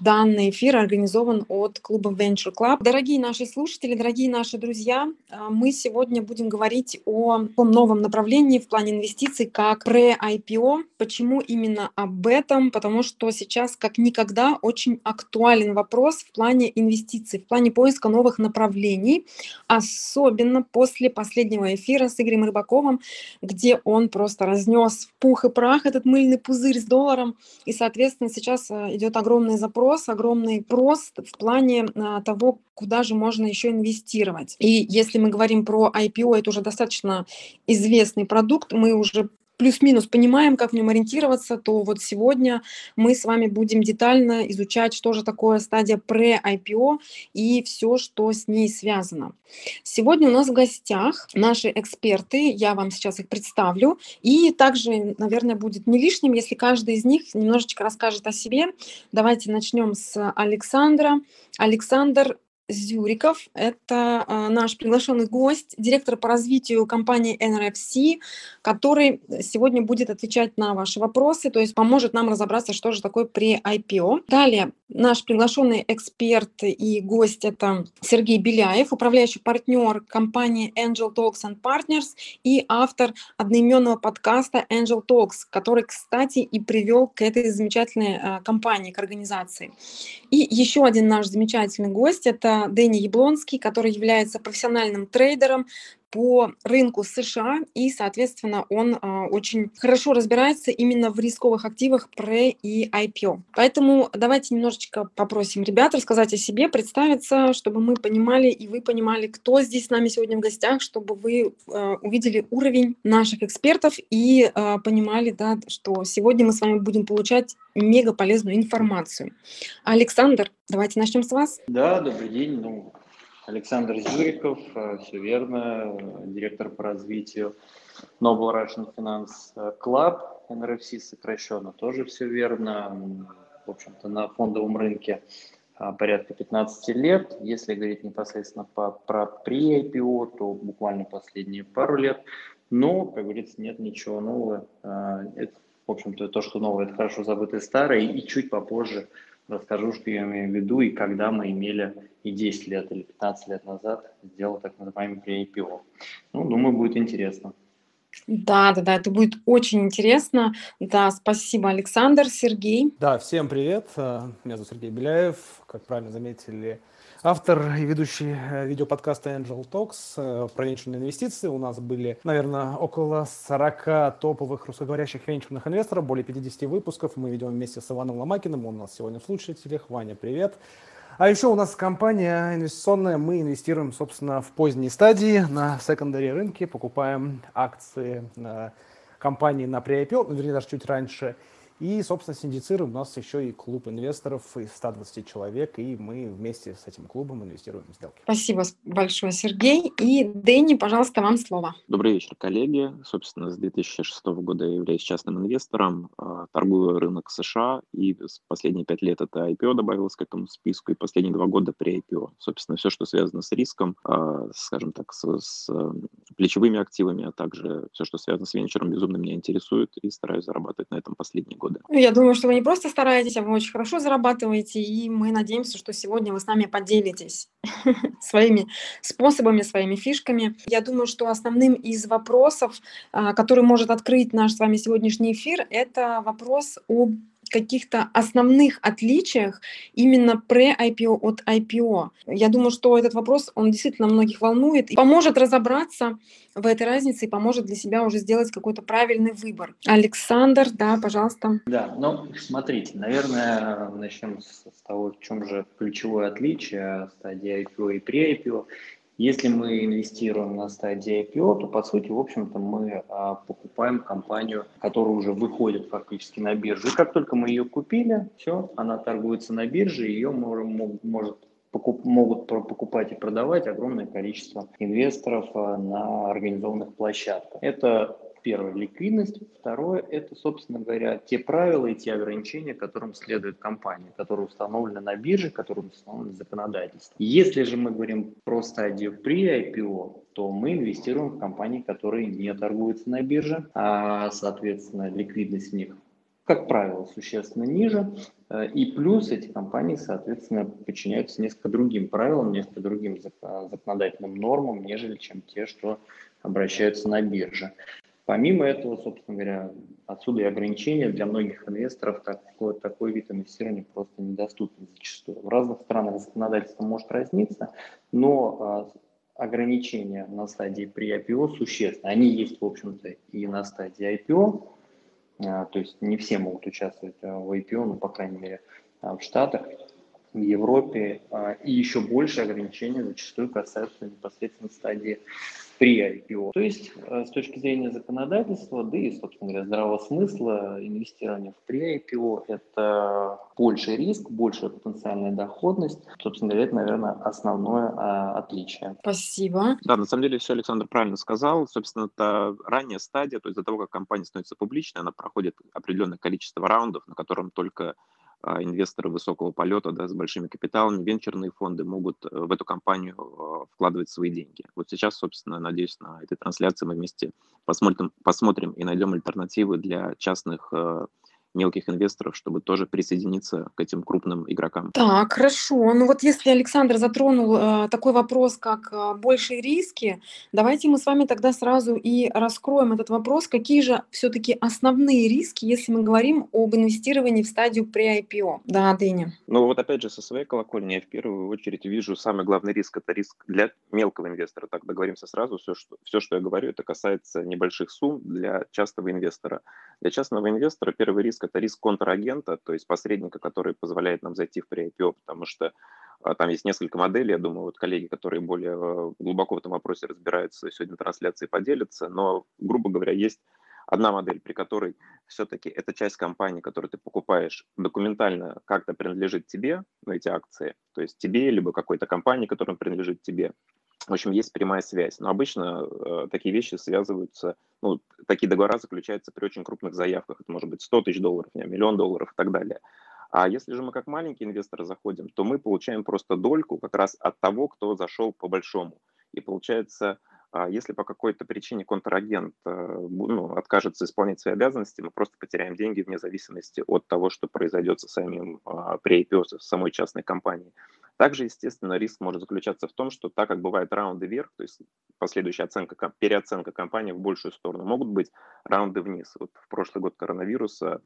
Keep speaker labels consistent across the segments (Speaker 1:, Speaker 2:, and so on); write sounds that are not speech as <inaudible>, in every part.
Speaker 1: данный эфир организован от клуба Venture Club. Дорогие наши слушатели, дорогие наши друзья, а, мы сегодня будем говорить о таком новом направлении в плане инвестиций, как pre-IPO. Почему именно об этом? Потому что сейчас как никогда очень актуален вопрос в плане инвестиций, в плане поиска новых направлений, особенно после последнего эфира с Игорем Рыбаковым, где он просто разнес в пух и прах этот мыльный пузырь с долларом. И, соответственно, сейчас а, идет огромный запрос, огромный рост в плане а, того, куда же можно еще инвестировать. И если мы говорим про IPO, это уже достаточно известный продукт, мы уже плюс-минус понимаем, как в нем ориентироваться, то вот сегодня мы с вами будем детально изучать, что же такое стадия pre-IPO и все, что с ней связано. Сегодня у нас в гостях наши эксперты, я вам сейчас их представлю, и также, наверное, будет не лишним, если каждый из них немножечко расскажет о себе. Давайте начнем с Александра. Александр Зюриков. Это э, наш приглашенный гость, директор по развитию компании NRFC, который сегодня будет отвечать на ваши вопросы, то есть поможет нам разобраться, что же такое при IPO. Далее наш приглашенный эксперт и гость это Сергей Беляев, управляющий партнер компании Angel Talks and Partners и автор одноименного подкаста Angel Talks, который, кстати, и привел к этой замечательной э, компании, к организации. И еще один наш замечательный гость это Дэнни Яблонский, который является профессиональным трейдером, по рынку США, и, соответственно, он а, очень хорошо разбирается именно в рисковых активах PRE и IPO. Поэтому давайте немножечко попросим ребят рассказать о себе, представиться, чтобы мы понимали и вы понимали, кто здесь с нами сегодня в гостях, чтобы вы а, увидели уровень наших экспертов и а, понимали, да, что сегодня мы с вами будем получать мега полезную информацию. Александр, давайте начнем с вас.
Speaker 2: Да, добрый день. Ну, Александр Зюриков, э, все верно, директор по развитию Noble Russian Finance Club, NRFC сокращенно, тоже все верно. В общем-то, на фондовом рынке а, порядка 15 лет. Если говорить непосредственно по, про pre-IPO, то буквально последние пару лет. Но, как говорится, нет ничего нового. Это, в общем-то, то, что новое, это хорошо забытое старое. И чуть попозже расскажу, что я имею в виду и когда мы имели и 10 лет или 15 лет назад сделал так называемый pre-IPO. Ну, думаю, будет интересно.
Speaker 1: Да, да, да, это будет очень интересно. Да, спасибо, Александр, Сергей.
Speaker 3: Да, всем привет. Э, меня зовут Сергей Беляев. Как правильно заметили, автор и ведущий э, видеоподкаста Angel Talks э, про венчурные инвестиции. У нас были, наверное, около 40 топовых русскоговорящих венчурных инвесторов, более 50 выпусков. Мы ведем вместе с Иваном Ломакиным. Он у нас сегодня в слушателях. Ваня, привет. А еще у нас компания инвестиционная, мы инвестируем, собственно, в поздней стадии на секондаре рынке, покупаем акции компании на pre-IPO, ну, вернее, даже чуть раньше, и, собственно, синдицируем у нас еще и клуб инвесторов из 120 человек, и мы вместе с этим клубом инвестируем в сделки.
Speaker 1: Спасибо большое, Сергей. И Дэнни, пожалуйста, вам слово.
Speaker 4: Добрый вечер, коллеги. Собственно, с 2006 года я являюсь частным инвестором, а, торгую рынок США, и последние пять лет это IPO добавилось к этому списку, и последние два года при IPO. Собственно, все, что связано с риском, а, скажем так, с, с плечевыми активами, а также все, что связано с венчуром, безумно меня интересует, и стараюсь зарабатывать на этом последние годы.
Speaker 1: Ну, я думаю, что вы не просто стараетесь, а вы очень хорошо зарабатываете, и мы надеемся, что сегодня вы с нами поделитесь <laughs> своими способами, своими фишками. Я думаю, что основным из вопросов, а, который может открыть наш с вами сегодняшний эфир, это вопрос об каких-то основных отличиях именно pre-IPO от IPO. Я думаю, что этот вопрос, он действительно многих волнует и поможет разобраться в этой разнице и поможет для себя уже сделать какой-то правильный выбор. Александр, да, пожалуйста.
Speaker 2: Да, ну, смотрите, наверное, начнем с, того, в чем же ключевое отличие стадии IPO и pre-IPO. Если мы инвестируем на стадии IPO, то, по сути, в общем-то, мы а, покупаем компанию, которая уже выходит фактически на биржу. И как только мы ее купили, все, она торгуется на бирже, ее может, может покуп, могут покупать и продавать огромное количество инвесторов а, на организованных площадках. Это Первое – ликвидность. Второе – это, собственно говоря, те правила и те ограничения, которым следует компания, которые установлены на бирже, которые установлены законодательством. Если же мы говорим про стадию при IPO, то мы инвестируем в компании, которые не торгуются на бирже, а, соответственно, ликвидность в них как правило, существенно ниже. Э, и плюс эти компании, соответственно, подчиняются несколько другим правилам, несколько другим законодательным нормам, нежели чем те, что обращаются на бирже. Помимо этого, собственно говоря, отсюда и ограничения для многих инвесторов такой, такой вид инвестирования просто недоступен зачастую. В разных странах законодательство может разниться, но а, ограничения на стадии при IPO существенны. Они есть, в общем-то, и на стадии IPO, а, то есть не все могут участвовать а, в IPO, ну, по крайней мере, в Штатах, в Европе. И еще больше ограничений зачастую касаются непосредственно стадии при IPO. То есть с точки зрения законодательства, да и, собственно говоря, здравого смысла, инвестирование в при IPO – это больший риск, большая потенциальная доходность. Собственно говоря, это, наверное, основное а, отличие.
Speaker 1: Спасибо.
Speaker 4: Да, на самом деле все Александр правильно сказал. Собственно, это ранняя стадия, то есть до того, как компания становится публичной, она проходит определенное количество раундов, на котором только инвесторы высокого полета да, с большими капиталами, венчурные фонды могут э, в эту компанию а, вкладывать свои деньги. Вот сейчас, собственно, надеюсь, на этой трансляции мы вместе посмотрим, посмотрим и найдем альтернативы для частных э, мелких инвесторов, чтобы тоже присоединиться к этим крупным игрокам.
Speaker 1: Так, хорошо. Ну вот если Александр затронул э, такой вопрос, как э, большие риски, давайте мы с вами тогда сразу и раскроем этот вопрос. Какие же все-таки основные риски, если мы говорим об инвестировании в стадию при IPO? Да, Дыня.
Speaker 4: Ну вот опять же со своей колокольни я в первую очередь вижу самый главный риск – это риск для мелкого инвестора. Так договоримся сразу, все что, все, что я говорю, это касается небольших сумм для частного инвестора. Для частного инвестора первый риск это риск контрагента, то есть посредника, который позволяет нам зайти в pre-IPO, потому что а, там есть несколько моделей, я думаю, вот коллеги, которые более э, глубоко в этом вопросе разбираются, сегодня трансляции поделятся, но, грубо говоря, есть одна модель, при которой все-таки эта часть компании, которую ты покупаешь, документально как-то принадлежит тебе, ну, эти акции, то есть тебе, либо какой-то компании, которая принадлежит тебе. В общем, есть прямая связь. Но обычно э, такие вещи связываются, ну, такие договора заключаются при очень крупных заявках. Это может быть 100 тысяч долларов, не, миллион долларов и так далее. А если же мы как маленькие инвесторы заходим, то мы получаем просто дольку как раз от того, кто зашел по большому. И получается, а если по какой-то причине контрагент э, ну, откажется исполнять свои обязанности, мы просто потеряем деньги вне зависимости от того, что произойдет со самим а, при IPO, с самой частной компанией. Также, естественно, риск может заключаться в том, что так как бывают раунды вверх, то есть последующая оценка, переоценка компании в большую сторону, могут быть раунды вниз. Вот в прошлый год коронавируса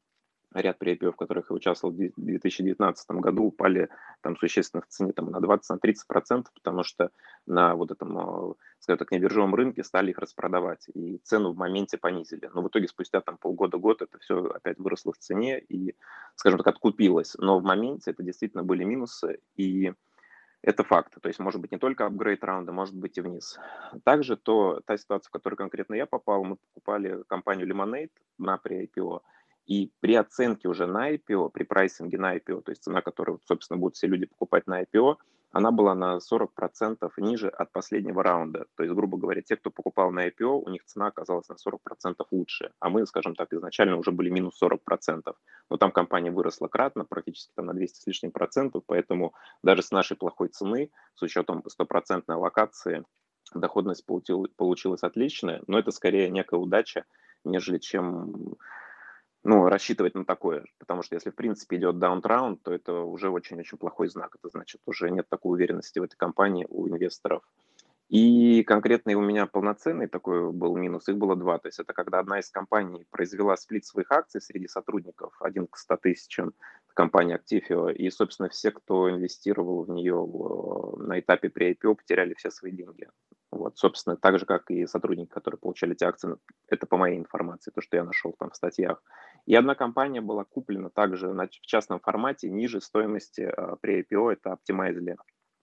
Speaker 4: ряд PIPO, в которых я участвовал в 2019 году, упали там существенно в цене там, на 20-30%, на 30%, потому что на вот этом, э, скажем так, небиржевом рынке стали их распродавать, и цену в моменте понизили. Но в итоге спустя там полгода-год это все опять выросло в цене и, скажем так, откупилось. Но в моменте это действительно были минусы, и это факт. То есть может быть не только апгрейд раунда, может быть и вниз. Также то, та ситуация, в которую конкретно я попал, мы покупали компанию Lemonade на pre-IPO, и при оценке уже на IPO, при прайсинге на IPO, то есть цена, которую, собственно, будут все люди покупать на IPO, она была на 40% ниже от последнего раунда. То есть, грубо говоря, те, кто покупал на IPO, у них цена оказалась на 40% лучше. А мы, скажем так, изначально уже были минус 40%. Но там компания выросла кратно, практически там на 200 с лишним процентов, поэтому даже с нашей плохой цены, с учетом стопроцентной локации, доходность получилась отличная, но это скорее некая удача, нежели чем ну, рассчитывать на такое, потому что если, в принципе, идет даунтраунд, то это уже очень-очень плохой знак. Это значит, уже нет такой уверенности в этой компании у инвесторов. И конкретно у меня полноценный такой был минус, их было два. То есть это когда одна из компаний произвела сплит своих акций среди сотрудников, один к 100 тысячам, компания Actifio, и, собственно, все, кто инвестировал в нее на этапе при IPO, потеряли все свои деньги. Вот, собственно, так же, как и сотрудники, которые получали эти акции, это по моей информации, то, что я нашел там в статьях. И одна компания была куплена также в частном формате ниже стоимости э, при IPO, это Optimizely.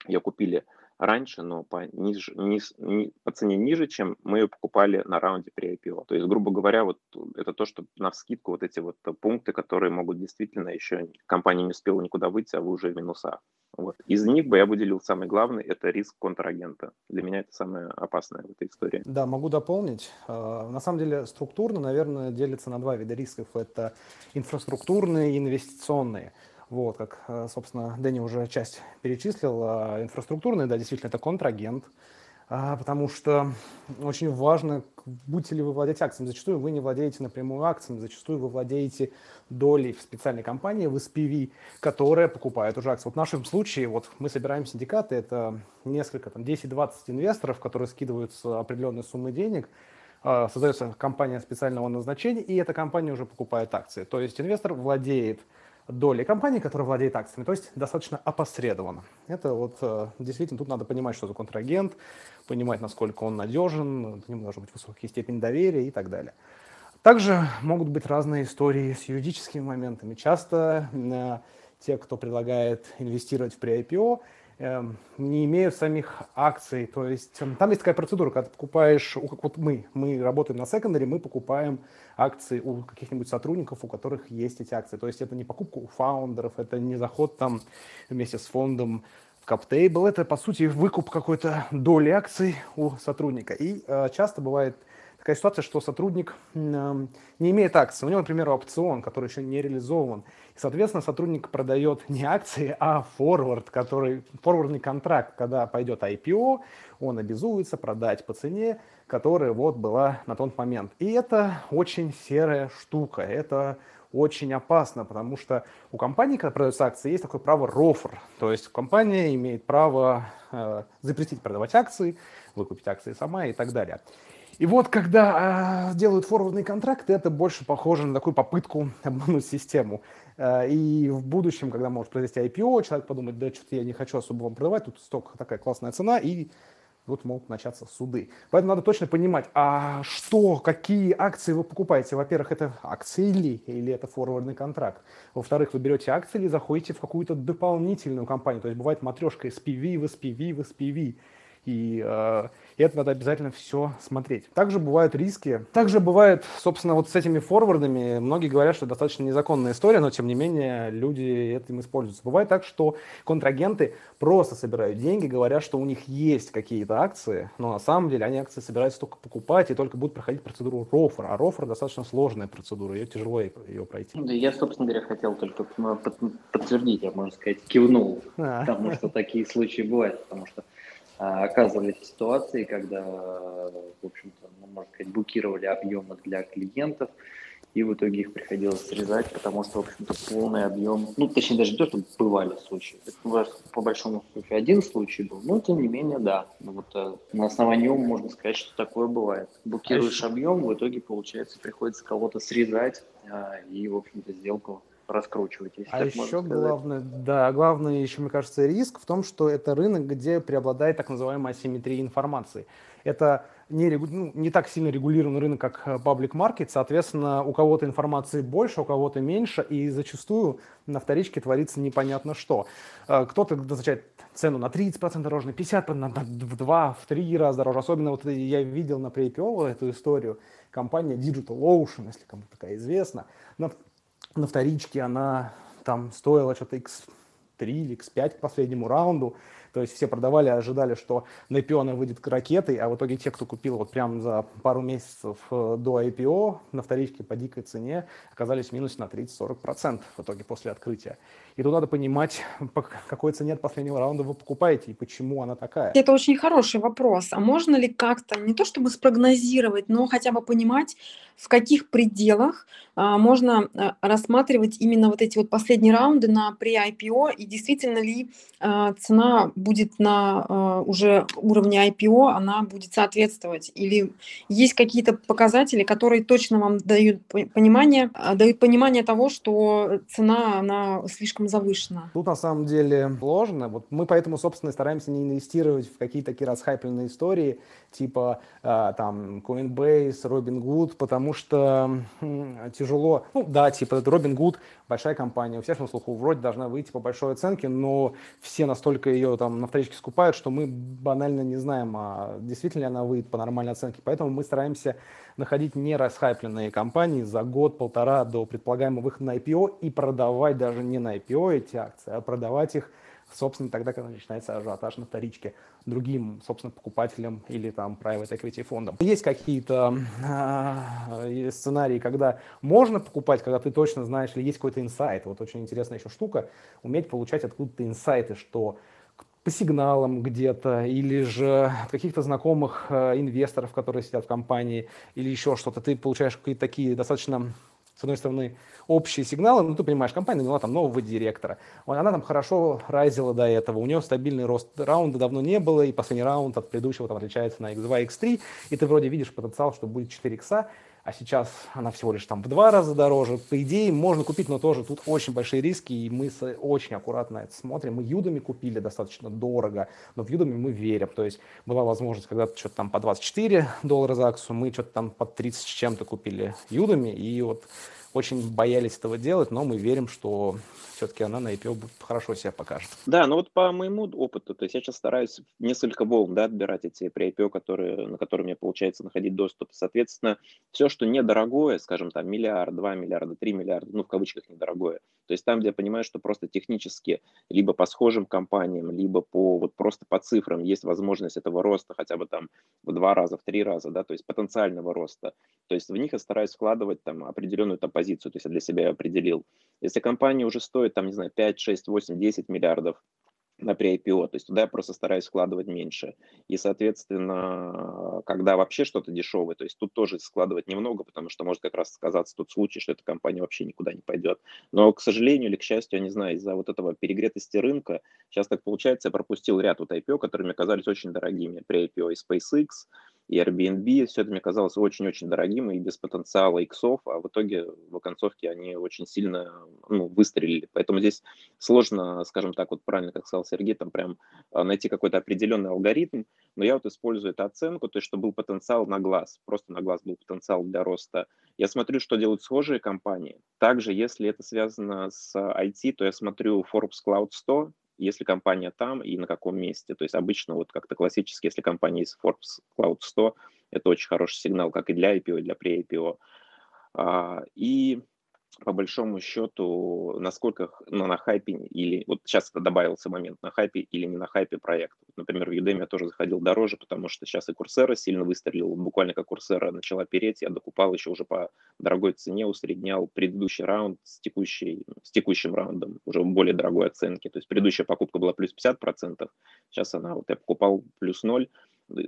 Speaker 4: Ее купили раньше, но по, ниже, низ, ни, по цене ниже, чем мы ее покупали на раунде при IPO. То есть, грубо говоря, вот это то, что на вскидку вот эти вот пункты, которые могут действительно еще компания не успела никуда выйти, а вы уже в минусах. Вот. Из них бы я выделил самый главный, это риск контрагента. Для меня это самое опасное в этой истории.
Speaker 3: Да, могу дополнить. А, на самом деле структурно, наверное, делится на два вида рисков. Это инфраструктурные и инвестиционные. Вот, как, э, собственно, Дэнни уже часть перечислил. А инфраструктурные, да, действительно, это контрагент. а, потому что очень важно, будете ли вы владеть акциями. Зачастую вы не владеете напрямую акциями, зачастую вы владеете долей в специальной компании, в SPV, которая покупает уже акции. Вот в нашем случае, вот мы собираем синдикаты, это несколько, там 10-20 инвесторов, которые скидываются определенные суммы денег, а, создается компания специального назначения, и эта компания уже покупает акции. То есть инвестор владеет доли компании, которая владеет акциями, то есть достаточно опосредованно. Это вот э, действительно тут надо понимать, что за контрагент, понимать, насколько он надежен, к нему должна быть высокая степень доверия и так далее. Также могут быть разные истории с юридическими моментами. Часто э, те, кто предлагает инвестировать в pre-IPO, не имеют самих акций. То есть эм, там есть такая процедура, когда ты покупаешь, вот мы, мы работаем на секондаре, мы покупаем акции у каких-нибудь сотрудников, у которых есть эти акции. То есть это не покупка у фаундеров, это не заход там вместе с фондом в каптейбл, это по сути выкуп какой-то доли акций у сотрудника. И э, часто бывает такая ситуация, что сотрудник не имеет акций. У него, например, опцион, который еще не реализован. И, соответственно, сотрудник продает не акции, а форвард, который, форвардный контракт, когда пойдет IPO, он обязуется продать по цене, которая вот была на тот момент. И это очень серая штука. Это очень опасно, потому что у компании, когда продаются акции, есть такое право рофр. То есть компания имеет право э, запретить продавать акции, выкупить акции сама и так далее. И вот когда э, делают форвардный контракт, это больше похоже на такую попытку обмануть систему. Э, и в будущем, когда может произойти IPO, человек подумает, да что-то я не хочу особо вам продавать, тут столько такая классная цена, и вот могут начаться суды. Поэтому надо точно понимать, а что, какие акции вы покупаете. Во-первых, это акции или, или это форвардный контракт. Во-вторых, вы берете акции или заходите в какую-то дополнительную компанию. То есть бывает матрешка SPV в SPV в SPV. И э, это надо обязательно все смотреть. Также бывают риски. Также бывает, собственно, вот с этими форвардами, многие говорят, что достаточно незаконная история, но тем не менее люди этим используются. Бывает так, что контрагенты просто собирают деньги, говорят, что у них есть какие-то акции, но на самом деле они акции собираются только покупать и только будут проходить процедуру рофр. А рофр достаточно сложная процедура, ее тяжело ее пройти.
Speaker 2: Да, я, собственно говоря, хотел только подтвердить, я, можно сказать, кивнул, а. потому что такие случаи бывают, потому что оказывались в ситуации, когда, в общем-то, ну, можно сказать, букировали объемы для клиентов, и в итоге их приходилось срезать, потому что, в общем-то, полный объем, ну, точнее, даже не то, что бывали случаи, это, по большому случаю один случай был, но, тем не менее, да, ну, вот э, на основании него можно сказать, что такое бывает. Букируешь объем, в итоге, получается, приходится кого-то срезать, а, и, в общем-то, сделку раскручивать. Если
Speaker 3: а еще главное, да, главный еще, мне кажется, риск в том, что это рынок, где преобладает так называемая асимметрия информации. Это не, ну, не так сильно регулированный рынок, как э, public market, соответственно, у кого-то информации больше, у кого-то меньше, и зачастую на вторичке творится непонятно что. Э, кто-то назначает цену на 30% дороже, на 50%, на 2, в 3 раза дороже. Особенно вот я видел на pre эту историю, компания Digital Ocean, если кому-то такая известна, на вторичке она там стоила что-то x3 или x5 к последнему раунду. То есть все продавали, ожидали, что на IPO она выйдет к ракетой, а в итоге те, кто купил вот прямо за пару месяцев э, до IPO на вторичке по дикой цене, оказались в минусе на 30-40% в итоге после открытия. И тут надо понимать, по какой цене от последнего раунда вы покупаете и почему она такая.
Speaker 1: Это очень хороший вопрос. А можно ли как-то, не то чтобы спрогнозировать, но хотя бы понимать, в каких пределах можно а, рассматривать именно вот эти вот последние раунды на pre-IPO и действительно ли а, цена будет на а, уже уровне IPO, она будет соответствовать? Или есть какие-то показатели, которые точно вам дают понимание, а, дают понимание того, что цена, она слишком завышена.
Speaker 3: Тут на самом деле сложно. Вот мы поэтому, собственно, стараемся не инвестировать в какие-то такие расхайпленные истории, типа э, там Coinbase, Robinhood, потому что э, тяжело. Ну да, типа Robinhood большая компания, у всех на слуху вроде должна выйти по большой оценке, но все настолько ее там на вторичке скупают, что мы банально не знаем, а действительно ли она выйдет по нормальной оценке. Поэтому мы стараемся находить не расхайпленные компании за год-полтора до предполагаемого выхода на IPO и продавать даже не на IPO эти акции, а продавать их собственно, тогда, когда начинается ажиотаж на вторичке другим, собственно, покупателям или там private equity фондам. Есть какие-то э, сценарии, когда можно покупать, когда ты точно знаешь, или есть какой-то инсайт. Вот очень интересная еще штука, уметь получать откуда-то инсайты, что по сигналам где-то, или же от каких-то знакомых э, инвесторов, которые сидят в компании, или еще что-то. Ты получаешь какие-то такие достаточно одной стороны, общие сигналы, ну, ты понимаешь, компания наняла там нового директора. Она там хорошо райзила до этого, у нее стабильный рост раунда давно не было, и последний раунд от предыдущего там отличается на x2, x3, и ты вроде видишь потенциал, что будет 4 икса, а сейчас она всего лишь там в два раза дороже. По идее, можно купить, но тоже тут очень большие риски, и мы очень аккуратно это смотрим. Мы Юдами купили достаточно дорого, но в Юдами мы верим. То есть была возможность когда-то что-то там по 24 доллара за акцию, мы что-то там по 30 с чем-то купили Юдами, и вот очень боялись этого делать, но мы верим, что все-таки она на IPO хорошо себя покажет.
Speaker 4: Да, ну вот по моему опыту, то есть я сейчас стараюсь несколько волн да, отбирать эти при IPO, которые, на которые мне получается находить доступ. Соответственно, все, что недорогое, скажем, там миллиард, два миллиарда, три миллиарда, ну в кавычках недорогое, то есть там, где я понимаю, что просто технически либо по схожим компаниям, либо по вот просто по цифрам есть возможность этого роста хотя бы там в два раза, в три раза, да, то есть потенциального роста. То есть в них я стараюсь вкладывать там определенную там позицию, то есть я для себя определил. Если компания уже стоит там, не знаю, 5, 6, 8, 10 миллиардов, на pre-IPO, то есть туда я просто стараюсь вкладывать меньше. И, соответственно, когда вообще что-то дешевое, то есть тут тоже складывать немного, потому что может как раз сказаться тот случай, что эта компания вообще никуда не пойдет. Но, к сожалению или к счастью, я не знаю, из-за вот этого перегретости рынка, сейчас так получается, я пропустил ряд вот IPO, которые мне казались очень дорогими. Pre-IPO и SpaceX, и Airbnb, все это мне казалось очень-очень дорогим и без потенциала иксов, а в итоге в оконцовке они очень сильно ну, выстрелили. Поэтому здесь сложно, скажем так, вот правильно, как сказал Сергей, там прям а, найти какой-то определенный алгоритм, но я вот использую эту оценку, то есть чтобы был потенциал на глаз, просто на глаз был потенциал для роста. Я смотрю, что делают схожие компании. Также, если это связано с IT, то я смотрю Forbes Cloud 100, если компания там и на каком месте. То есть обычно вот как-то классически, если компания из Forbes Cloud 100, это очень хороший сигнал как и для IPO, и для pre-IPO. А, и по большому счету, насколько ну, на хайпе или вот сейчас это добавился момент, на хайпе или не на хайпе проект. Например, в Udemy я тоже заходил дороже, потому что сейчас и Курсера сильно выстрелил. Буквально как Курсера начала переть, я докупал еще уже по дорогой цене, усреднял предыдущий раунд с, текущей, с текущим раундом, уже более дорогой оценки. То есть предыдущая покупка была плюс 50%, сейчас она, вот я покупал плюс 0,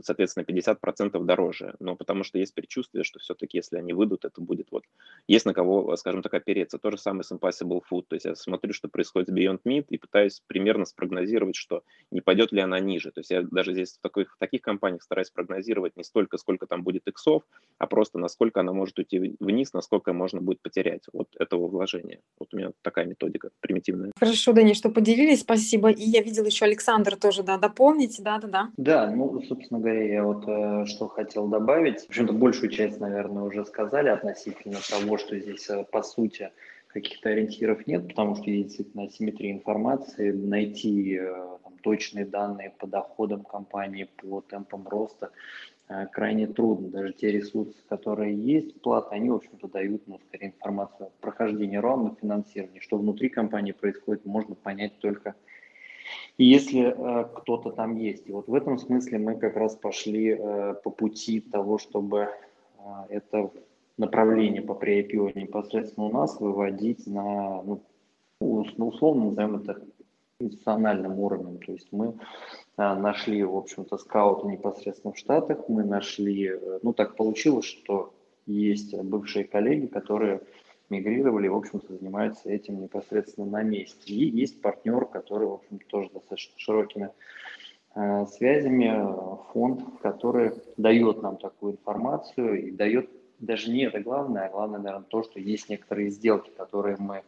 Speaker 4: соответственно, 50% дороже. Но потому что есть предчувствие, что все-таки, если они выйдут, это будет вот... Есть на кого, скажем так, опереться. То же самое с Impossible Food. То есть я смотрю, что происходит с Beyond Meat и пытаюсь примерно спрогнозировать, что не пойдет ли она ниже. То есть я даже здесь в, такой, в таких компаниях стараюсь прогнозировать не столько, сколько там будет иксов, а просто насколько она может уйти вниз, насколько можно будет потерять от этого вложения. Вот у меня такая методика примитивная.
Speaker 1: Хорошо, Дани, что поделились, спасибо. И я видела еще Александр тоже, да, дополнить, да-да-да.
Speaker 2: Да, ну, собственно, собственно говоря, я вот э, что хотел добавить. В общем-то, большую часть, наверное, уже сказали относительно того, что здесь, э, по сути, каких-то ориентиров нет, потому что есть действительно асимметрия информации, найти э, там, точные данные по доходам компании, по темпам роста крайне трудно. Даже те ресурсы, которые есть, платы, они, в общем-то, дают, ну, скорее, информацию о прохождении раунда финансирования. Что внутри компании происходит, можно понять только и если э, кто-то там есть. И вот в этом смысле мы как раз пошли э, по пути того, чтобы э, это направление по pre непосредственно у нас выводить на, ну, условно назовем это институциональным уровнем. То есть мы э, нашли, в общем-то, скауты непосредственно в Штатах, мы нашли, э, ну так получилось, что есть бывшие коллеги, которые мигрировали, в общем-то, занимаются этим непосредственно на месте. И есть партнер, который, в общем тоже достаточно широкими э, связями, фонд, который дает нам такую информацию и дает даже не это главное, а главное, наверное, то, что есть некоторые сделки, которые мы,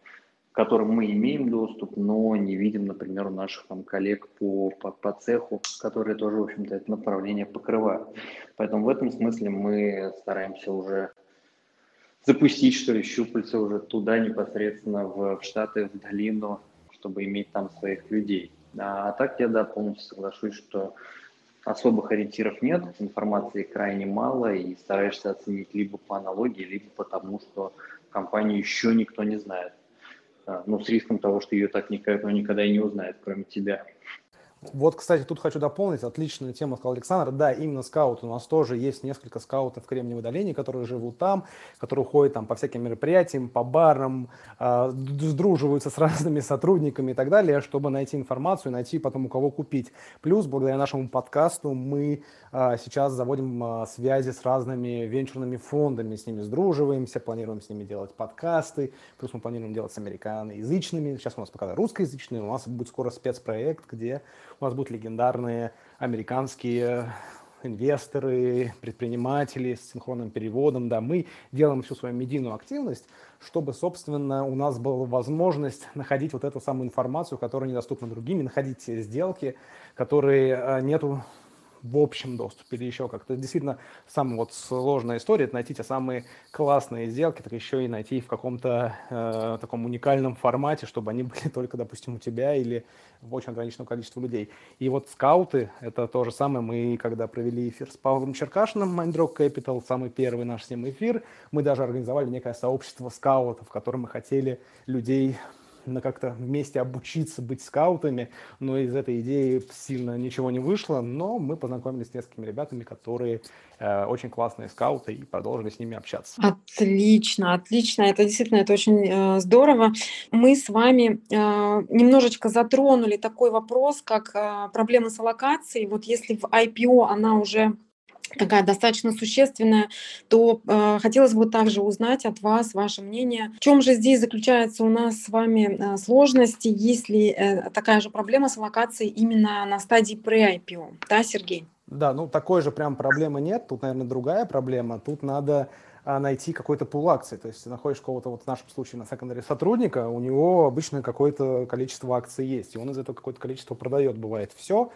Speaker 2: которым мы имеем доступ, но не видим, например, у наших там, коллег по, по, по цеху, которые тоже, в общем-то, это направление покрывают. Поэтому в этом смысле мы стараемся уже запустить, что ли, щупальца уже туда непосредственно в, в Штаты, в долину, чтобы иметь там своих людей. А, а так я, да, полностью соглашусь, что особых ориентиров нет, информации крайне мало, и стараешься оценить либо по аналогии, либо потому, что компанию еще никто не знает. А, ну, с риском того, что ее так никогда, никогда и не узнает, кроме тебя.
Speaker 3: Вот, кстати, тут хочу дополнить, отличная тема, сказал Александр. Да, именно скаут. У нас тоже есть несколько скаутов в Кремниевой долине, которые живут там, которые ходят там по всяким мероприятиям, по барам, э, сдруживаются с <laughs> разными сотрудниками и так далее, чтобы найти информацию, найти потом у кого купить. Плюс, благодаря нашему подкасту, мы э, сейчас заводим э, связи с разными венчурными фондами, с ними сдруживаемся, планируем с ними делать подкасты, плюс мы планируем делать с американоязычными. Сейчас у нас пока русскоязычные, у нас будет скоро спецпроект, где у нас будут легендарные американские инвесторы, предприниматели с синхронным переводом, да, мы делаем всю свою медийную активность, чтобы, собственно, у нас была возможность находить вот эту самую информацию, которая недоступна другим, и находить сделки, которые э, нету в общем доступе или еще как-то. Действительно, самая вот сложная история – это найти те самые классные сделки, так еще и найти в каком-то э, таком уникальном формате, чтобы они <laughs> были только, допустим, у тебя или в очень ограниченном количестве людей. И вот скауты – это то же самое. Мы, когда провели эфир с Павлом Черкашиным, Mindrock Capital, самый первый наш с ним эфир, мы даже организовали некое сообщество скаутов, в котором мы хотели людей на как-то вместе обучиться быть скаутами, но из этой идеи сильно ничего не вышло, но мы познакомились с несколькими ребятами, которые э, очень классные скауты и продолжили с ними общаться.
Speaker 1: Отлично, отлично, это действительно это очень э, здорово. Мы с вами э, немножечко затронули такой вопрос, как э, проблемы с аллокацией. Вот если в IPO она уже такая достаточно существенная, то э, хотелось бы также узнать от вас ваше мнение. В чем же здесь заключается у нас с вами э, сложности, если э, такая же проблема с локацией именно на стадии pre-IPO? Да, Сергей?
Speaker 3: Да, ну такой же прям проблемы нет. Тут, наверное, другая проблема. Тут надо а, найти какой-то пул акций. То есть находишь кого-то, вот в нашем случае на секондаре сотрудника, у него обычно какое-то количество акций есть, и он из этого какое-то количество продает. Бывает все,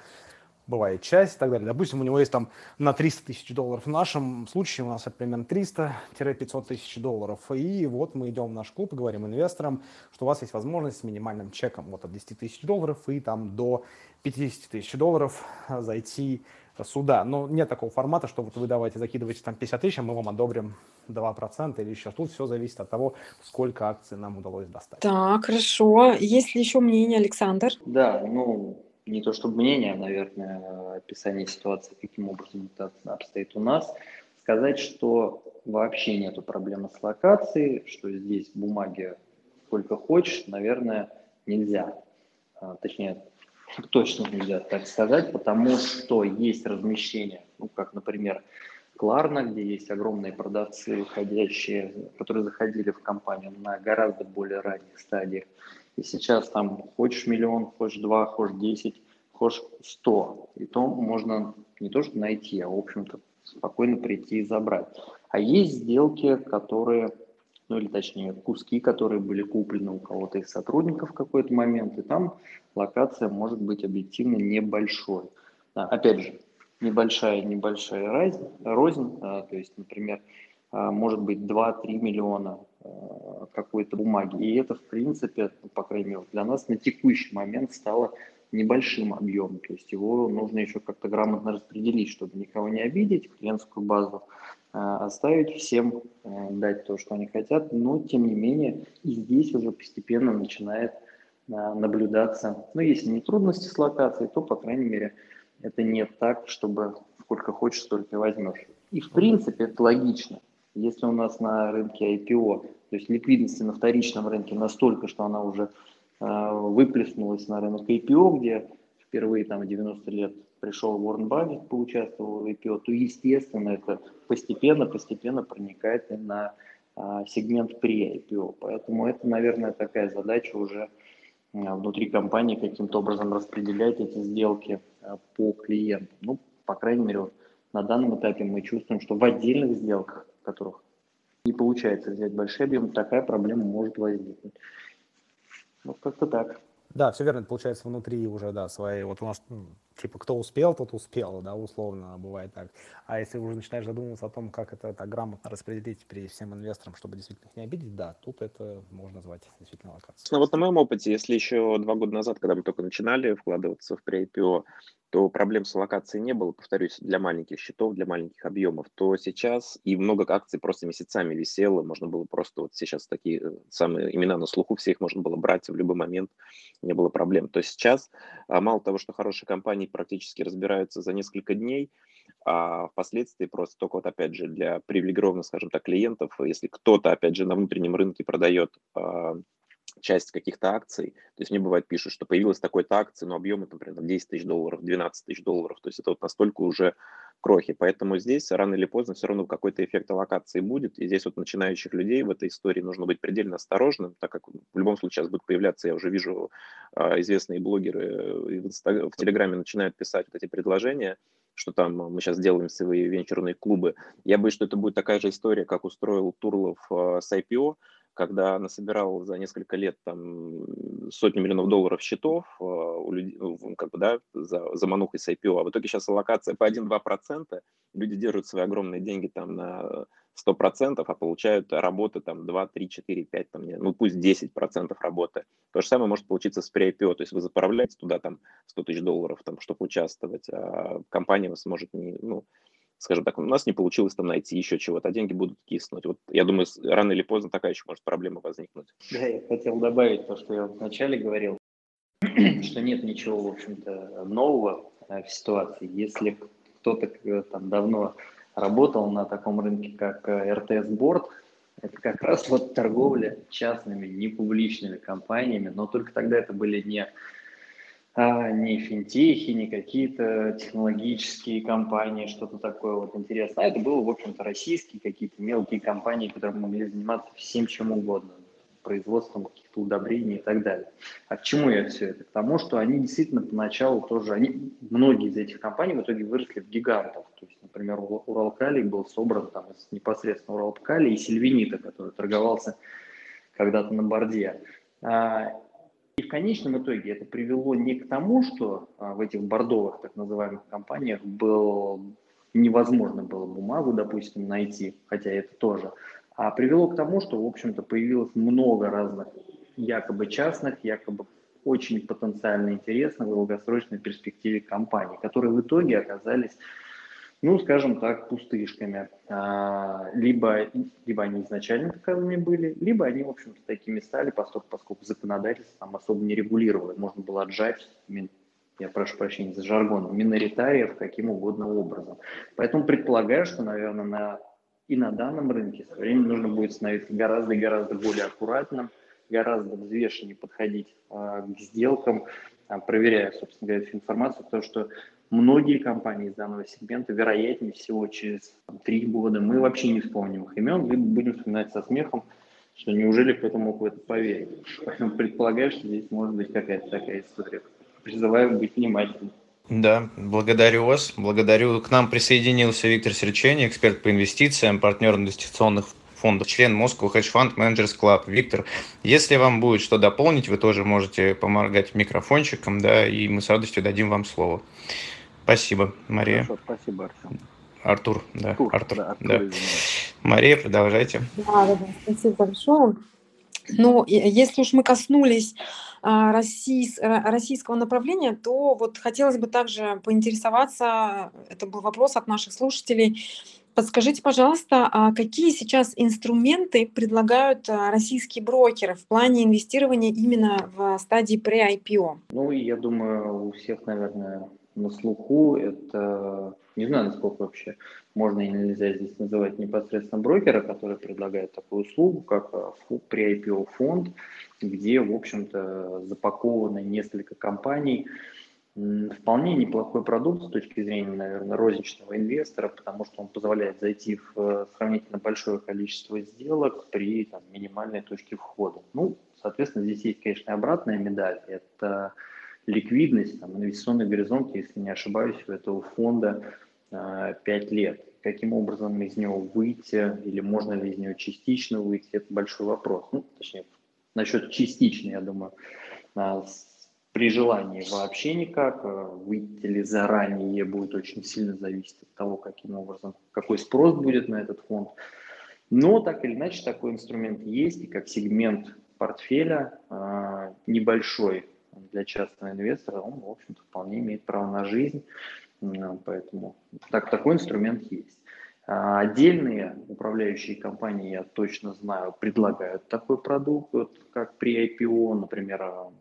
Speaker 3: бывает часть и так далее. Допустим, у него есть там на 300 тысяч долларов. В нашем случае у нас это примерно 300-500 тысяч долларов. И вот мы идем в наш клуб и говорим инвесторам, что у вас есть возможность с минимальным чеком вот от 10 тысяч долларов и там до 50 тысяч долларов зайти сюда. Но нет такого формата, что вот вы давайте закидывайте там 50 тысяч, а мы вам одобрим 2% или еще. Тут все зависит от того, сколько акций нам удалось достать.
Speaker 1: Так, хорошо. Есть ли еще мнение, Александр?
Speaker 2: Да, ну, не то чтобы мнение, а, наверное, описание ситуации, каким образом это обстоит у нас, сказать, что вообще нету проблемы с локацией, что здесь бумаги сколько хочешь, наверное, нельзя. А, точнее, точно нельзя так сказать, потому что есть размещение, ну, как, например, Кларна, где есть огромные продавцы, ходящие, которые заходили в компанию на гораздо более ранних стадиях, и сейчас там хочешь миллион, хочешь два, хочешь десять, хочешь сто. И то можно не то что найти, а в общем-то спокойно прийти и забрать. А есть сделки, которые, ну или точнее куски, которые были куплены у кого-то из сотрудников в какой-то момент, и там локация может быть объективно небольшой. Да, опять же, небольшая небольшая рознь, а, то есть, например, а, может быть 2-3 миллиона какой-то бумаги. И это, в принципе, ну, по крайней мере, для нас на текущий момент стало небольшим объемом. То есть его нужно еще как-то грамотно распределить, чтобы никого не обидеть, клиентскую базу а, оставить, всем дать то, что они хотят. Но, тем не менее, и здесь уже постепенно начинает наблюдаться, ну, если не трудности с локацией, то, по крайней мере, это не так, чтобы сколько хочешь, столько и возьмешь. И, в принципе, это логично. Если у нас на рынке IPO, то есть ликвидности на вторичном рынке настолько, что она уже э, выплеснулась на рынок IPO, где впервые там в 90 лет пришел Уоррен Баффет, поучаствовал в IPO, то, естественно, это постепенно-постепенно проникает и на э, сегмент при IPO. Поэтому это, наверное, такая задача уже э, внутри компании каким-то образом распределять эти сделки э, по клиентам. Ну, по крайней мере, вот на данном этапе мы чувствуем, что в отдельных сделках которых не получается взять большой объем, такая проблема может возникнуть. Вот как-то так.
Speaker 3: Да, все верно, получается внутри уже, да, свои, вот у нас, ну, типа, кто успел, тот успел, да, условно, бывает так. А если уже начинаешь задумываться о том, как это так грамотно распределить при всем инвесторам, чтобы действительно их не обидеть, да, тут это можно назвать действительно локацией.
Speaker 4: Ну вот на моем опыте, если еще два года назад, когда мы только начинали вкладываться в pre-IPO, то проблем с локацией не было, повторюсь, для маленьких счетов, для маленьких объемов, то сейчас и много акций просто месяцами висело, можно было просто вот сейчас такие э, самые имена на слуху, все их можно было брать в любой момент не было проблем. То есть сейчас а, мало того, что хорошие компании практически разбираются за несколько дней, а впоследствии просто только вот опять же для привилегированных, скажем так, клиентов, если кто-то опять же на внутреннем рынке продает а, часть каких-то акций. То есть мне бывает пишут, что появилась такой-то акция, но объемы, например, 10 тысяч долларов, 12 тысяч долларов. То есть это вот настолько уже крохи. Поэтому здесь рано или поздно все равно какой-то эффект аллокации будет. И здесь вот начинающих людей в этой истории нужно быть предельно осторожным, так как в любом случае сейчас будут появляться, я уже вижу, а, известные блогеры в, Инстаг... в Телеграме начинают писать вот эти предложения, что там мы сейчас делаем свои венчурные клубы. Я боюсь, что это будет такая же история, как устроил Турлов а, с IPO, когда насобирал за несколько лет там сотни миллионов долларов счетов э, у людей, ну, как бы, да, за, за манухой с IPO, а в итоге сейчас аллокация по 1-2%, люди держат свои огромные деньги там на 100%, а получают работы там 2, 3, 4, 5, там, ну пусть 10% работы. То же самое может получиться с pre-IPO, то есть вы заправляете туда там 100 тысяч долларов, там, чтобы участвовать, а компания вас может не, ну, скажем так, у нас не получилось там найти еще чего-то, а деньги будут киснуть. Вот я думаю, рано или поздно такая еще может проблема возникнуть.
Speaker 2: Да, я хотел добавить то, что я вначале говорил, <clears throat> что нет ничего, в общем-то, нового э, в ситуации. Если кто-то э, там давно работал на таком рынке, как э, Board, это как раз вот торговля частными, не публичными компаниями, но только тогда это были не а не финтехи, не какие-то технологические компании, что-то такое вот интересное. А это было, в общем-то, российские какие-то мелкие компании, которые могли заниматься всем чем угодно, производством каких-то удобрений и так далее. А к чему я все это? К тому, что они действительно поначалу тоже, они, многие из этих компаний в итоге выросли в гигантов. То есть, например, Уралкалий был собран там из непосредственно Уралкалия и Сильвинита, который торговался когда-то на борде. И в конечном итоге это привело не к тому, что а, в этих бордовых так называемых компаниях был невозможно было бумагу, допустим, найти, хотя это тоже, а привело к тому, что, в общем-то, появилось много разных якобы частных, якобы очень потенциально интересных в долгосрочной перспективе компаний, которые в итоге оказались ну, скажем так, пустышками. А, либо, либо они изначально таковыми были, либо они, в общем-то, такими стали, поскольку, поскольку законодательство там особо не регулировало. Можно было отжать, я прошу прощения за жаргон, миноритариев каким угодно образом. Поэтому предполагаю, что, наверное, на, и на данном рынке со временем нужно будет становиться гораздо и гораздо более аккуратным, гораздо взвешеннее подходить э, к сделкам, э, проверяя, собственно говоря, всю информацию, потому что многие компании из данного сегмента, вероятнее всего, через три года мы вообще не вспомним их имен, либо будем вспоминать со смехом, что неужели кто-то мог в это поверить. Поэтому предполагаю, что здесь может быть какая-то такая история. Призываю быть внимательным.
Speaker 5: Да, благодарю вас. Благодарю. К нам присоединился Виктор Серчени, эксперт по инвестициям, партнер инвестиционных фондов, член Moscow Hedge Fund Managers Club. Виктор, если вам будет что дополнить, вы тоже можете помогать микрофончиком, да, и мы с радостью дадим вам слово. Спасибо, Мария.
Speaker 4: Хорошо, спасибо, Артем.
Speaker 5: Артур, да, Артур. Артур, да, Артур, да. Мария, продолжайте.
Speaker 1: Да, да, спасибо большое. Ну, если уж мы коснулись а, российс, российского направления, то вот хотелось бы также поинтересоваться, это был вопрос от наших слушателей, Подскажите, пожалуйста, а какие сейчас инструменты предлагают а, российские брокеры в плане инвестирования именно в стадии pre-IPO?
Speaker 2: Ну, я думаю, у всех, наверное, на слуху. Это не знаю, насколько вообще можно или нельзя здесь называть непосредственно брокера, который предлагает такую услугу, как при IPO фонд, где, в общем-то, запакованы несколько компаний. Вполне неплохой продукт с точки зрения, наверное, розничного инвестора, потому что он позволяет зайти в э, сравнительно большое количество сделок при там, минимальной точке входа. Ну, соответственно, здесь есть, конечно, обратная медаль. Это ликвидность, там, инвестиционный горизонт, если не ошибаюсь, у этого фонда э, 5 лет. Каким образом из него выйти, или можно ли из него частично выйти, это большой вопрос. Ну, точнее, насчет частично, я думаю, э, при желании вообще никак, э, выйти ли заранее будет очень сильно зависеть от того, каким образом, какой спрос будет на этот фонд. Но так или иначе такой инструмент есть, и как сегмент портфеля небольшой для частного инвестора, он, в общем-то, вполне имеет право на жизнь, поэтому так, такой инструмент есть. А отдельные управляющие компании, я точно знаю, предлагают такой продукт, вот, как при IPO, например,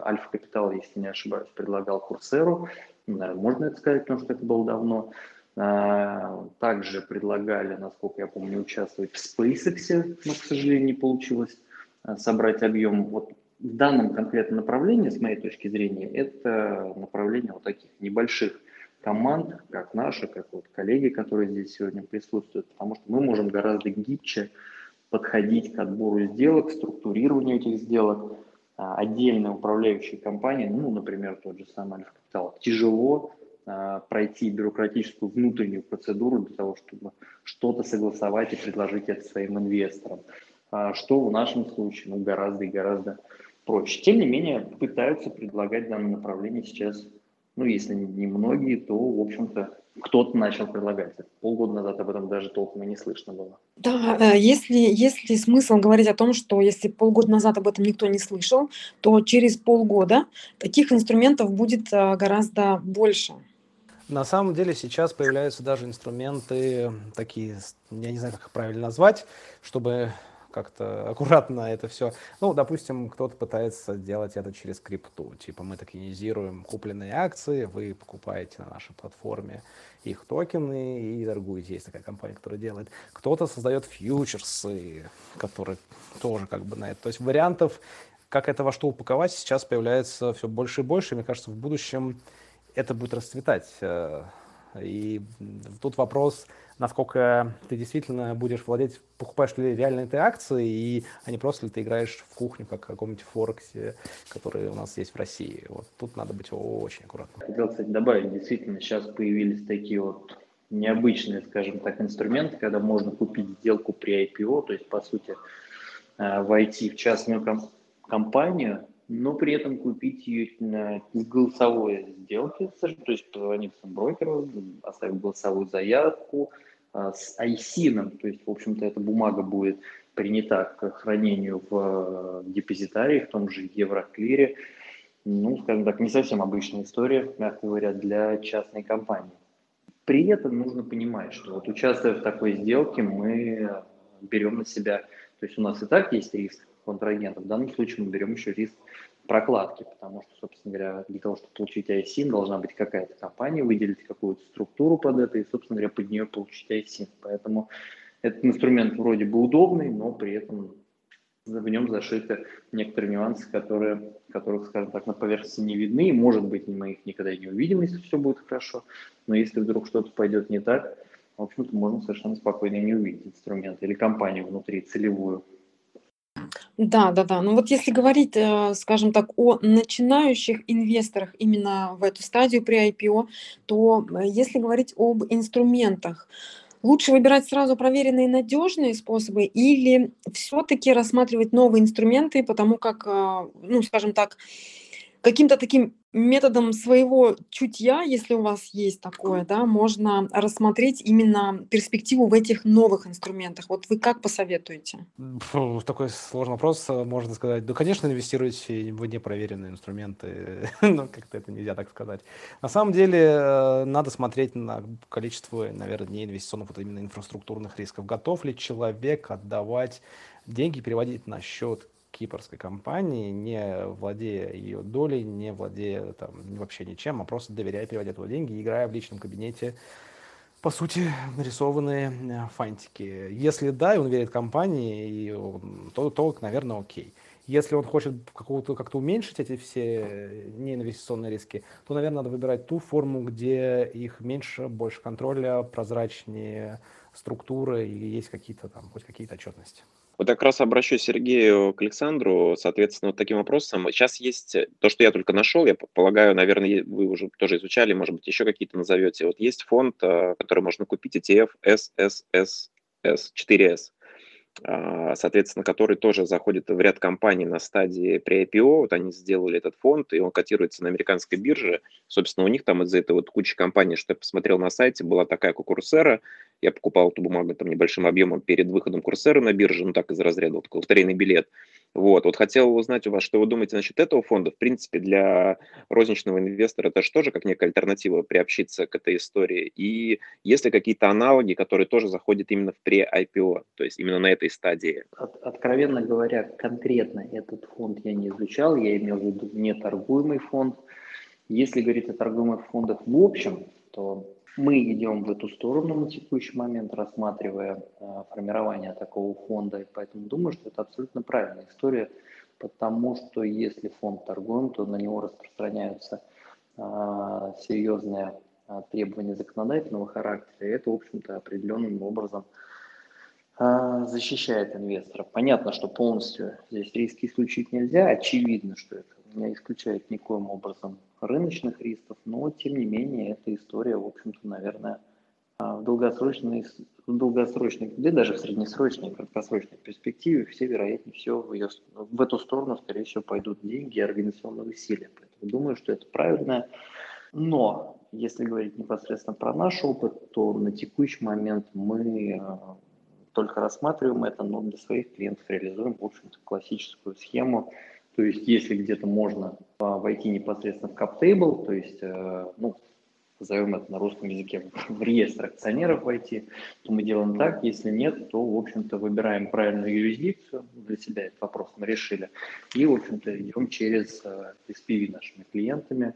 Speaker 2: Альфа Капитал, если не ошибаюсь, предлагал Курсеру, можно это сказать, потому что это было давно. А, также предлагали, насколько я помню, участвовать в SpaceX, но, к сожалению, не получилось а, собрать объем. Вот в данном конкретном направлении, с моей точки зрения, это направление вот таких небольших команд, как наши, как вот коллеги, которые здесь сегодня присутствуют, потому что мы можем гораздо гибче подходить к отбору сделок, структурированию этих сделок. А, отдельно управляющие компании, ну, например, тот же самый Альфа Капитал, тяжело а, пройти бюрократическую внутреннюю процедуру для того, чтобы что-то согласовать и предложить это своим инвесторам. А, что в нашем случае ну, гораздо и гораздо проще. Тем не менее, пытаются предлагать данное направление сейчас, ну, если не многие, то, в общем-то, кто-то начал предлагать. Полгода назад об этом даже толком и не слышно было.
Speaker 1: Да, э, если, если смысл говорить о том, что если полгода назад об этом никто не слышал, то через полгода таких инструментов будет э, гораздо больше.
Speaker 3: На самом деле сейчас появляются даже инструменты такие, я не знаю, как их правильно назвать, чтобы как-то <laughs> аккуратно это все. Ну, допустим, кто-то пытается делать это через крипту. Типа мы токенизируем купленные акции, вы покупаете на нашей платформе их токены и торгуете. Есть такая компания, которая делает. Кто-то создает фьючерсы, которые тоже как бы на это. То есть вариантов, как это во что упаковать, сейчас появляется все больше и больше. Мне кажется, в будущем это будет расцветать. Э, и тут вопрос, насколько ты действительно будешь владеть, покупаешь ли реально этой акции, и, а не просто ли ты играешь в кухню, как в каком-нибудь Форексе, который у нас есть в России. Вот тут надо быть очень аккуратным.
Speaker 2: Хотел, кстати, добавить, действительно, сейчас появились такие вот необычные, скажем так, инструменты, когда можно купить сделку при IPO, то есть, по сути, э, войти в частную компанию, но при этом купить ее на голосовой сделке, то есть позвонив брокеру, оставив голосовую заявку с айсином, то есть, в общем-то, эта бумага будет принята к хранению в э, депозитарии, в том же Евроклире. Ну, скажем так, не совсем обычная история, мягко говоря, для частной компании. При этом нужно понимать, что вот участвуя в такой сделке, мы берем на себя, то есть у нас и так есть риск контрагента, в данном случае мы берем еще риск прокладки, потому что, собственно говоря, для того, чтобы получить ISIN, должна быть какая-то компания, выделить какую-то структуру под это и, собственно говоря, под нее получить ISIN. Поэтому этот инструмент вроде бы удобный, но при этом в нем зашиты некоторые нюансы, которые, которых, скажем так, на поверхности не видны, может быть, мы их никогда и не увидим, если все будет хорошо, но если вдруг что-то пойдет не так, в общем-то, можно совершенно спокойно не увидеть инструмент или компанию внутри целевую.
Speaker 1: Да, да, да. Ну вот если говорить, э, скажем так, о начинающих инвесторах именно в эту стадию при IPO, то э, если говорить об инструментах, лучше выбирать сразу проверенные надежные способы или все-таки рассматривать новые инструменты, потому как, э, ну, скажем так, каким-то таким методом своего чутья, если у вас есть такое, да, можно рассмотреть именно перспективу в этих новых инструментах. Вот вы как посоветуете?
Speaker 3: Фу, такой сложный вопрос, э, можно сказать. Да, конечно, инвестируйте в непроверенные инструменты, <laughs> но как-то это нельзя так сказать. На самом деле, э, надо смотреть на количество, наверное, не инвестиционных, вот именно инфраструктурных рисков. Готов ли человек отдавать деньги, переводить на счет кипрской компании, не владея ее долей, не владея там, вообще ничем, а просто доверяя переводя туда деньги, играя в личном кабинете по сути, нарисованные э, фантики. Если да, и он верит компании, то, то, наверное, окей. Если он хочет какого-то как-то уменьшить эти все неинвестиционные риски, то, наверное, надо выбирать ту форму, где их меньше, больше контроля, прозрачнее структуры и есть какие-то там, хоть какие-то отчетности.
Speaker 4: Вот как раз обращусь Сергею к Александру, соответственно, вот таким вопросом. Сейчас есть э, то, что я только нашел, я полагаю, наверное, вы уже тоже изучали, может быть, еще какие-то назовете. Вот есть фонд, э, который можно купить, ETF SSSS 4S. А, соответственно, который тоже заходит в ряд компаний на стадии при IPO. Вот они сделали этот фонд, и он котируется на американской бирже. Собственно, у них там из-за этого вот куча компаний, что я посмотрел на сайте, была такая, как Курсера. Я покупал эту бумагу там небольшим объемом перед выходом Курсера на биржу, ну так из разряда, вот такой лотерейный билет. Вот, вот хотел узнать у вас, что вы думаете насчет этого фонда. В принципе, для розничного инвестора это же тоже как некая альтернатива приобщиться к этой истории. И есть ли какие-то аналоги, которые тоже заходят именно в пре-IPO, то есть именно на этой стадии?
Speaker 2: От, откровенно говоря, конкретно этот фонд я не изучал, я имел в виду неторгуемый фонд. Если говорить о торгуемых фондах в общем, то мы идем в эту сторону на текущий момент, рассматривая э, формирование такого фонда, и поэтому думаю, что это абсолютно правильная история, потому что если фонд торгуем, то на него распространяются э, серьезные э, требования законодательного характера, и это, в общем-то, определенным образом э, защищает инвестора. Понятно, что полностью здесь риски исключить нельзя, очевидно, что это не исключает никоим образом рыночных рисков, но тем не менее эта история, в общем-то, наверное, а, в долгосрочной, в долгосрочной, да даже в среднесрочной, краткосрочной перспективе все, вероятнее всего, в, ее, в эту сторону, скорее всего, пойдут деньги и организационные усилия. Поэтому думаю, что это правильно. Но если говорить непосредственно про наш опыт, то на текущий момент мы а, только рассматриваем это, но для своих клиентов реализуем, в общем-то, классическую схему то есть если где-то можно а, войти непосредственно в CapTable, то есть, э, ну, назовем это на русском языке, <laughs> в реестр акционеров войти, то мы делаем так. Если нет, то, в общем-то, выбираем правильную юрисдикцию. Для себя этот вопрос мы решили. И, в общем-то, идем через э, SPV нашими клиентами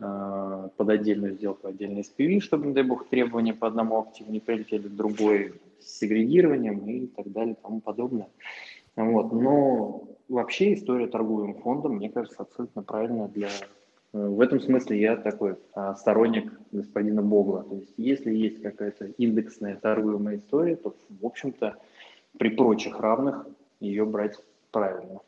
Speaker 2: э, под отдельную сделку, отдельный SPV, чтобы, не дай бог, требования по одному активу не прилетели в другой, с сегрегированием и так далее и тому подобное. Вот. Но вообще история торговым фондом, мне кажется, абсолютно правильная для... Э, в этом смысле я такой а, сторонник господина Богла. То есть если есть какая-то индексная торгуемая история, то, в общем-то, при прочих равных ее брать правильно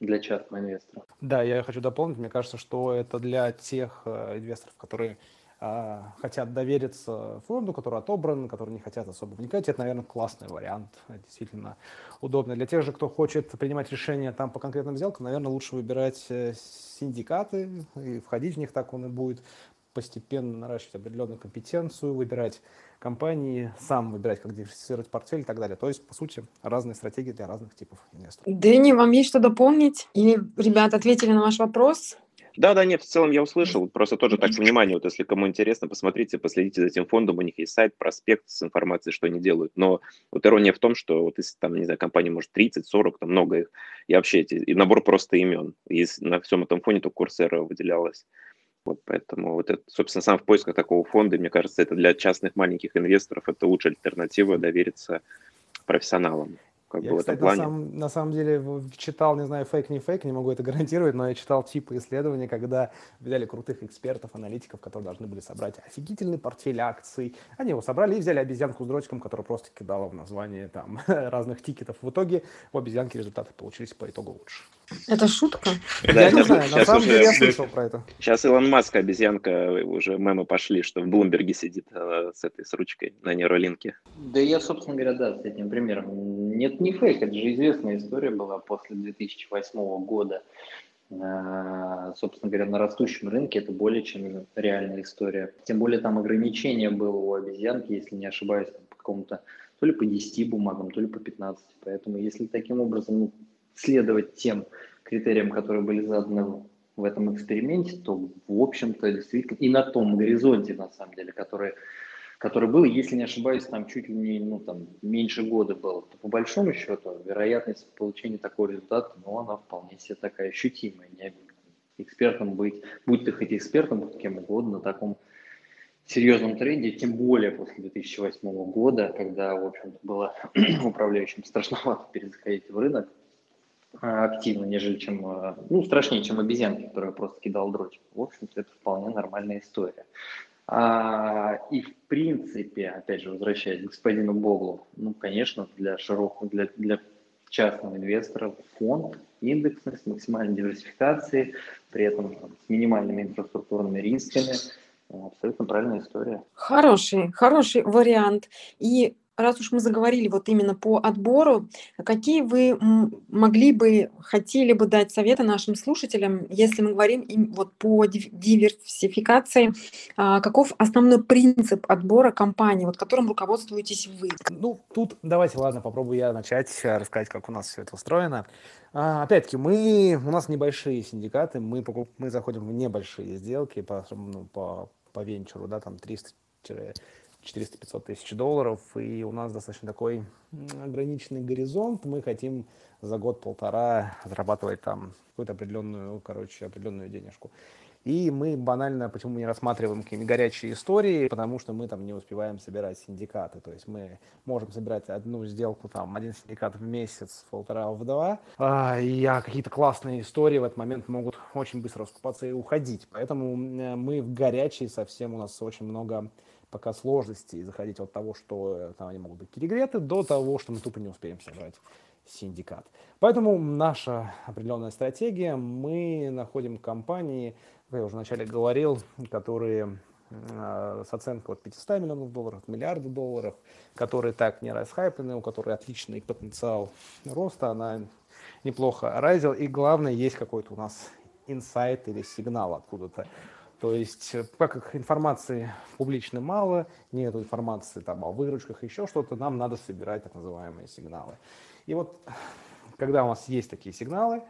Speaker 2: для частного инвестора.
Speaker 3: Да, я хочу дополнить. Мне кажется, что это для тех э, инвесторов, которые а, хотят довериться фонду, который отобран, которые не хотят особо вникать, это, наверное, классный вариант, действительно удобно. Для тех же, кто хочет принимать решения там по конкретным сделкам, наверное, лучше выбирать э, синдикаты и входить в них, так он и будет постепенно наращивать определенную компетенцию, выбирать компании, сам выбирать, как диверсифицировать портфель и так далее. То есть, по сути, разные стратегии для разных типов инвесторов.
Speaker 1: Дэнни, вам есть что дополнить? Или ребята ответили на ваш вопрос?
Speaker 4: Да, да, нет, в целом я услышал. Просто тоже так, внимание, вот если кому интересно, посмотрите, последите за этим фондом, у них есть сайт, проспект с информацией, что они делают. Но вот ирония в том, что вот если там, не знаю, компания может 30, 40, там много их, и вообще эти, и набор просто имен. И на всем этом фоне только Курсера выделялась. Вот поэтому вот это, собственно, сам в поисках такого фонда, мне кажется, это для частных маленьких инвесторов это лучшая альтернатива довериться профессионалам
Speaker 3: как я, бы в этом плане. На, самом, на самом деле читал, не знаю, фейк, не фейк, не могу это <laughs> гарантировать, но я читал типы исследований, когда взяли крутых экспертов, аналитиков, которые должны были собрать офигительный портфель акций. Они его собрали и взяли обезьянку с дротиком, которая просто кидала в название там <laughs> разных тикетов. В итоге у обезьянки результаты получились по итогу лучше.
Speaker 1: Это шутка?
Speaker 3: Я не знаю, на самом деле я слышал про это.
Speaker 4: Сейчас Илон Маск, обезьянка, уже мемы пошли, что в Блумберге сидит э, с этой, с ручкой на нейролинке.
Speaker 2: Да я, собственно говоря, да, с этим примером. Нет, не фейк, это же известная история была после 2008 года. Э, собственно говоря, на растущем рынке это более чем реальная история. Тем более там ограничение было у обезьянки, если не ошибаюсь, там, по какому-то то ли по 10 бумагам, то ли по 15. Поэтому если таким образом ну, следовать тем критериям, которые были заданы в этом эксперименте, то, в общем-то, действительно, и на том горизонте, на самом деле, который, который был, если не ошибаюсь, там чуть ли не ну, там, меньше года было, то по большому счету вероятность получения такого результата, ну, она вполне себе такая ощутимая. Не экспертом быть, будь ты хоть экспертом, будь кем угодно, на таком серьезном тренде, тем более после 2008 года, когда, в общем-то, было <clears throat> управляющим страшновато перезаходить в рынок, а, активно, нежели чем, а, ну, страшнее, чем обезьянки, которая просто кидал дротик. В общем-то, это вполне нормальная история. А, и в принципе, опять же, возвращаясь к господину Боглу, ну, конечно, для широкого, для, для частного инвестора фонд индексный с максимальной диверсификацией, при этом там, с минимальными инфраструктурными рисками. Абсолютно правильная история.
Speaker 1: Хороший, хороший вариант. И раз уж мы заговорили вот именно по отбору, какие вы могли бы, хотели бы дать советы нашим слушателям, если мы говорим им вот по диверсификации, а, каков основной принцип отбора компании, вот которым руководствуетесь вы?
Speaker 3: Ну, тут давайте, ладно, попробую я начать э, рассказать, как у нас все это устроено. А, опять-таки, мы, у нас небольшие синдикаты, мы, мы заходим в небольшие сделки по, ну, по, по венчуру, да, там 300 400-500 тысяч долларов, и у нас достаточно такой ограниченный горизонт. Мы хотим за год-полтора зарабатывать там какую-то определенную, короче, определенную денежку. И мы банально, почему мы не рассматриваем какие-нибудь горячие истории, потому что мы там не успеваем собирать синдикаты. То есть мы можем собирать одну сделку, там, один синдикат в месяц, полтора в два, а, и какие-то классные истории в этот момент могут очень быстро раскупаться и уходить. Поэтому мы в горячие совсем, у нас очень много пока сложностей заходить от того, что э, там они могут быть перегреты, до того, что мы тупо не успеем собрать синдикат. Поэтому наша определенная стратегия, мы находим компании, как я уже вначале говорил, которые э, с оценкой от 500 миллионов долларов, от миллиарда долларов, которые так не расхайплены, у которых отличный потенциал роста, она неплохо разил, и главное, есть какой-то у нас инсайт или сигнал откуда-то то есть, э, так как информации публично мало, нет информации там, о выручках, еще что-то, нам надо собирать так называемые сигналы. И вот, когда у нас есть такие сигналы,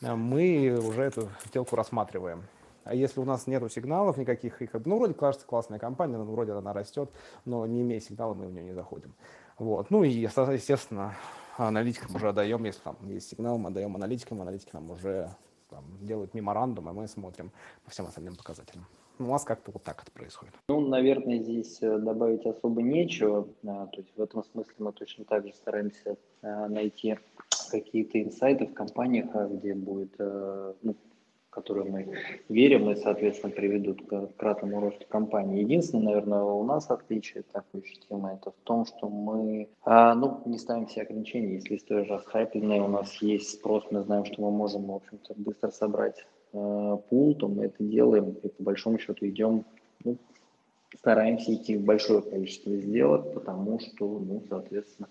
Speaker 3: э, мы уже эту сделку рассматриваем. А если у нас нет сигналов никаких, ну, вроде кажется классная компания, вроде она растет, но не имея сигнала, мы в нее не заходим. Вот. Ну и, естественно, аналитикам уже отдаем, если там есть сигнал, мы отдаем аналитикам, аналитики нам уже там, делают меморандум, и мы смотрим по всем остальным показателям. У нас как-то вот так это происходит.
Speaker 2: Ну, наверное, здесь э, добавить особо нечего. А, то есть в этом смысле мы точно так же стараемся а, найти какие-то инсайты в компаниях, а, где будет э, ну, которые мы верим и, соответственно, приведут к кратному росту компании. Единственное, наверное, у нас отличие такой системы, это в том, что мы а, ну, не ставим себе ограничений. Если история расхайпленная, у нас есть спрос, мы знаем, что мы можем, в общем-то, быстро собрать э, пул, то мы это делаем и по большому счету идем, ну, стараемся идти в большое количество сделок, потому что, ну, соответственно,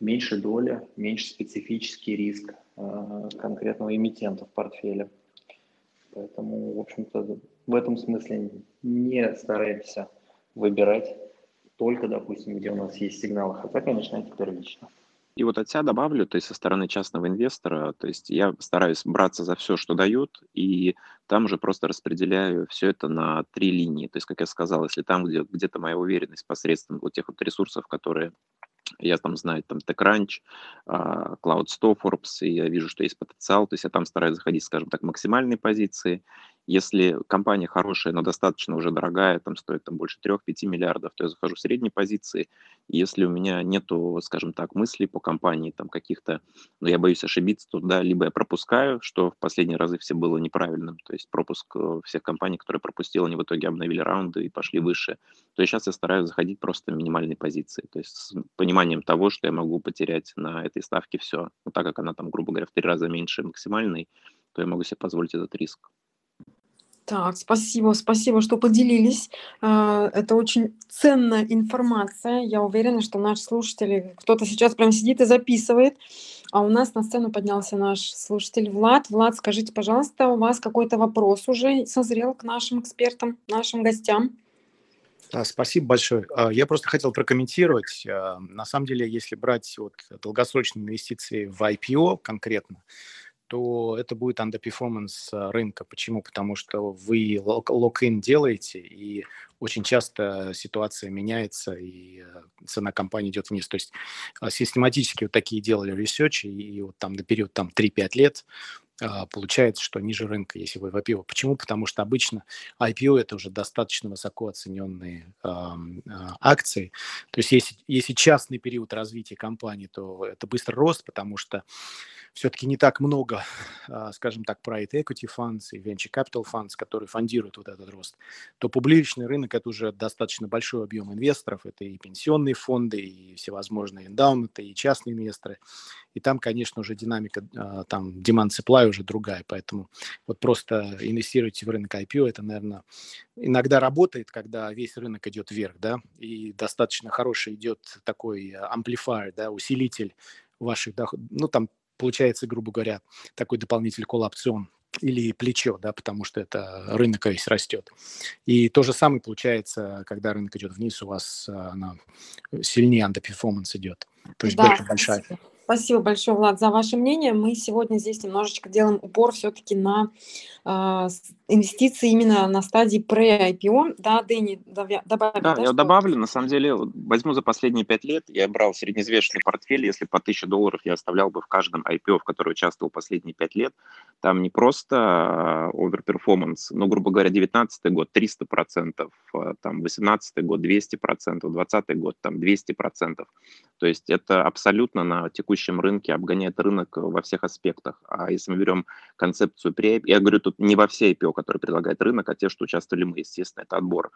Speaker 2: меньше доля, меньше специфический риск э, конкретного эмитента в портфеле. Поэтому, в общем-то, в этом смысле не стараемся выбирать только, допустим, где у нас есть сигналы, хотя, конечно, это первично.
Speaker 4: И вот от себя добавлю, то есть со стороны частного инвестора, то есть я стараюсь браться за все, что дают, и там уже просто распределяю все это на три линии. То есть, как я сказал, если там где, где-то моя уверенность посредством вот тех вот ресурсов, которые я там знаю, там TechCrunch, а, Cloud100, Forbes, и я вижу, что есть потенциал, то есть я там стараюсь заходить, скажем так, максимальные позиции, если компания хорошая, но достаточно уже дорогая, там стоит там больше 3-5 миллиардов, то я захожу в средние позиции. если у меня нету, скажем так, мыслей по компании, там каких-то, но я боюсь ошибиться, то да, либо я пропускаю, что в последние разы все было неправильным, то есть пропуск э, всех компаний, которые пропустил, они в итоге обновили раунды и пошли выше, то сейчас я стараюсь заходить просто в минимальные позиции, то есть с пониманием того, что я могу потерять на этой ставке все, но так как она там, грубо говоря, в три раза меньше максимальной, то я могу себе позволить этот риск.
Speaker 1: Так, спасибо, спасибо, что поделились. А, это очень ценная информация. Я уверена, что наши слушатели, кто-то сейчас прям сидит и записывает. А у нас на сцену поднялся наш слушатель Влад. Влад, скажите, пожалуйста, у вас какой-то вопрос уже созрел к нашим экспертам, нашим гостям?
Speaker 6: Спасибо большое. А, я просто хотел прокомментировать. А, на самом деле, если брать вот долгосрочные инвестиции в IPO конкретно, то это будет underperformance э, рынка. Почему? Потому что вы лок-ин делаете, и очень часто ситуация меняется, и э, цена компании идет вниз. То есть а, систематически вот такие делали ресерчи, и вот там на период там, 3-5 лет получается, что ниже рынка, если вы в IPO. Почему? Потому что обычно IPO – это уже достаточно высоко оцененные э, акции. То есть если, если частный период развития компании, то это быстрый рост, потому что все-таки не так много, <laughs> а, скажем так, private equity funds и venture capital funds, которые фондируют вот этот рост, то публичный рынок – это уже достаточно большой объем инвесторов. Это и пенсионные фонды, и всевозможные эндаументы, и частные инвесторы. И там, конечно, уже динамика, а, там demand supply уже другая. Поэтому вот просто инвестируйте в рынок IPO, это, наверное, иногда работает, когда весь рынок идет вверх, да, и достаточно хороший идет такой amplifier, да, усилитель ваших доходов, ну, там получается, грубо говоря, такой дополнительный колл-опцион или плечо, да, потому что это рынок весь растет. И то же самое получается, когда рынок идет вниз, у вас она сильнее underperformance идет. То есть
Speaker 1: да, большая. Спасибо большое, Влад, за ваше мнение. Мы сегодня здесь немножечко делаем упор все-таки на э, инвестиции именно на стадии pre-IPO. Да, Дэнни, добавь.
Speaker 4: Да, да, я что... добавлю. На самом деле, возьму за последние пять лет, я брал средневзвешенный портфель, если по 1000 долларов я оставлял бы в каждом IPO, в который участвовал последние пять лет. Там не просто overperformance, но, грубо говоря, 19 год 300%, а, там 18 год 200%, 20 год там 200%. То есть это абсолютно на текущий текущем рынке обгоняет рынок во всех аспектах. А если мы берем концепцию при я говорю тут не во все IPO, которые предлагает рынок, а те, что участвовали мы, естественно, это отбор.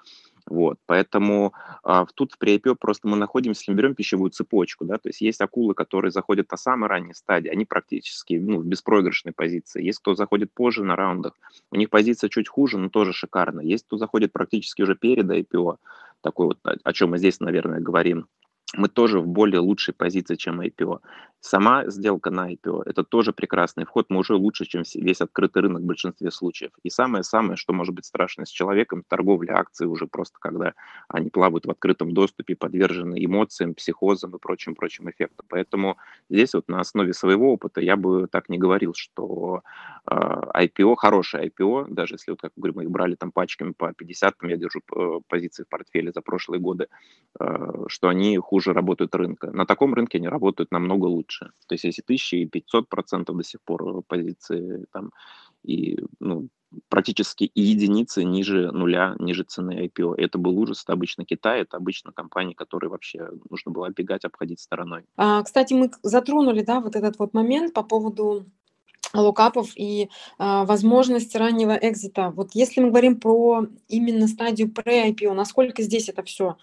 Speaker 4: Вот, поэтому а, тут в при IPO просто мы находимся, если мы берем пищевую цепочку, да, то есть есть акулы, которые заходят на самой ранней стадии, они практически ну, в беспроигрышной позиции. Есть кто заходит позже на раундах, у них позиция чуть хуже, но тоже шикарно. Есть кто заходит практически уже перед IPO, такой вот, о чем мы здесь, наверное, говорим мы тоже в более лучшей позиции, чем IPO. Сама сделка на IPO – это тоже прекрасный вход, мы уже лучше, чем весь открытый рынок в большинстве случаев. И самое-самое, что может быть страшно с человеком, торговля акций уже просто, когда они плавают в открытом доступе, подвержены эмоциям, психозам и прочим-прочим эффектам. Поэтому здесь вот на основе своего опыта я бы так не говорил, что э, IPO, хорошее IPO, даже если, вот, как говорю, мы их брали там пачками по 50, там я держу э, позиции в портфеле за прошлые годы, э, что они хуже работают рынка. На таком рынке они работают намного лучше. То есть если 1500 процентов до сих пор э, позиции там и ну, практически и единицы ниже нуля, ниже цены IPO. Это был ужас, это обычно Китай, это обычно компании, которые вообще нужно было оббегать, обходить стороной.
Speaker 1: А, кстати, мы затронули, да, вот этот вот момент по поводу локапов и а, возможность раннего экзита. Вот если мы говорим про именно стадию pre-IPO, насколько здесь это все а,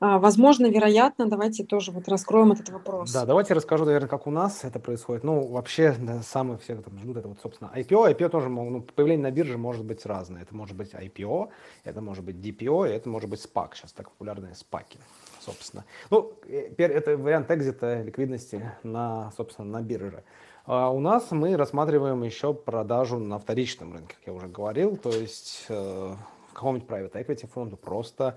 Speaker 1: возможно, вероятно, давайте тоже вот раскроем этот вопрос.
Speaker 3: Да, давайте расскажу, наверное, как у нас это происходит. Ну, вообще, да, самые все там ждут это вот, собственно, IPO. IPO тоже, ну, появление на бирже может быть разное. Это может быть IPO, это может быть DPO, это может быть SPAC. Сейчас так популярные спаки, собственно. Ну, э, это вариант экзита ликвидности на, собственно, на бирже. А у нас мы рассматриваем еще продажу на вторичном рынке, как я уже говорил, то есть э, какому-нибудь private equity фонду, просто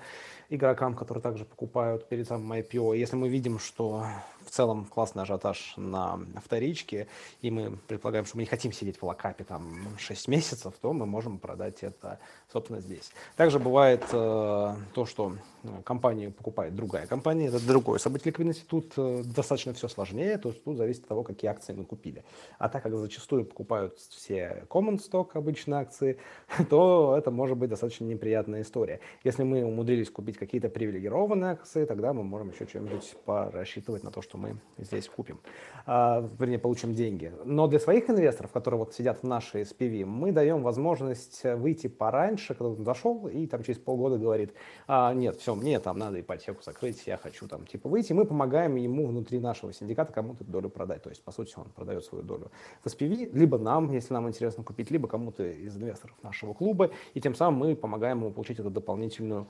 Speaker 3: игрокам, которые также покупают перед самым IPO. Если мы видим, что в целом классный ажиотаж на вторичке, и мы предполагаем, что мы не хотим сидеть в локапе там 6 месяцев, то мы можем продать это, собственно, здесь. Также бывает э, то, что э, компанию покупает другая компания, это другое событие ликвидности. Тут э, достаточно все сложнее, то есть тут зависит от того, какие акции мы купили. А так как зачастую покупают все common stock, обычные акции, <laughs> то это может быть достаточно неприятная история. Если мы умудрились купить какие-то привилегированные акции, тогда мы можем еще что-нибудь порассчитывать на то, что мы здесь купим, а, вернее, получим деньги. Но для своих инвесторов, которые вот сидят в нашей SPV, мы даем возможность выйти пораньше, когда он зашел и там через полгода говорит, а, нет, все, мне там надо ипотеку закрыть, я хочу там типа выйти. Мы помогаем ему внутри нашего синдиката кому-то долю продать. То есть, по сути, он продает свою долю в SPV, либо нам, если нам интересно купить, либо кому-то из инвесторов нашего клуба, и тем самым мы помогаем ему получить эту дополнительную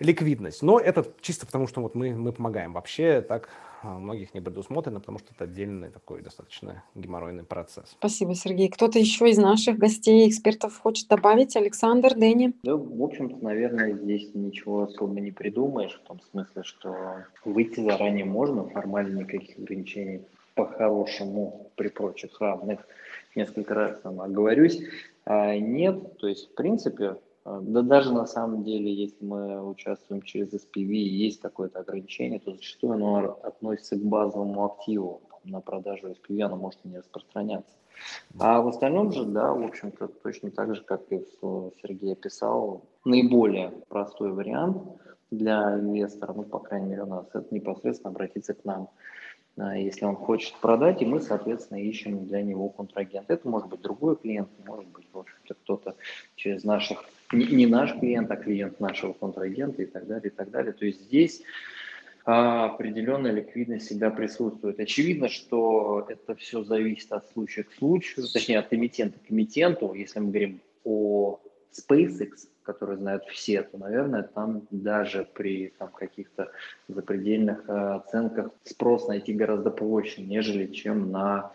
Speaker 3: ликвидность. Но это чисто потому, что вот мы, мы помогаем. Вообще так а, многих не предусмотрено, потому что это отдельный такой достаточно геморройный процесс.
Speaker 1: Спасибо, Сергей. Кто-то еще из наших гостей, экспертов хочет добавить? Александр, Дэнни?
Speaker 2: Да, в общем-то, наверное, здесь ничего особо не придумаешь, в том смысле, что выйти заранее можно, формально никаких ограничений по-хорошему при прочих равных, несколько раз там оговорюсь, а нет, то есть, в принципе, да даже на самом деле, если мы участвуем через SPV и есть какое-то ограничение, то зачастую оно относится к базовому активу. На продажу SPV оно может не распространяться. А в остальном же, да, в общем-то, точно так же, как и Сергей описал, наиболее простой вариант для инвестора, ну, по крайней мере, у нас, это непосредственно обратиться к нам а, если он хочет продать, и мы, соответственно, ищем для него контрагент. Это может быть другой клиент, может быть, в общем-то, кто-то через наших, не, наш клиент, а клиент нашего контрагента и так далее, и так далее. То есть здесь а, определенная ликвидность всегда присутствует. Очевидно, что это все зависит от случая к случаю, точнее от эмитента к эмитенту. Если мы говорим о SpaceX, которые знают все, то, наверное, там даже при там, каких-то запредельных э, оценках спрос найти гораздо проще, нежели чем на,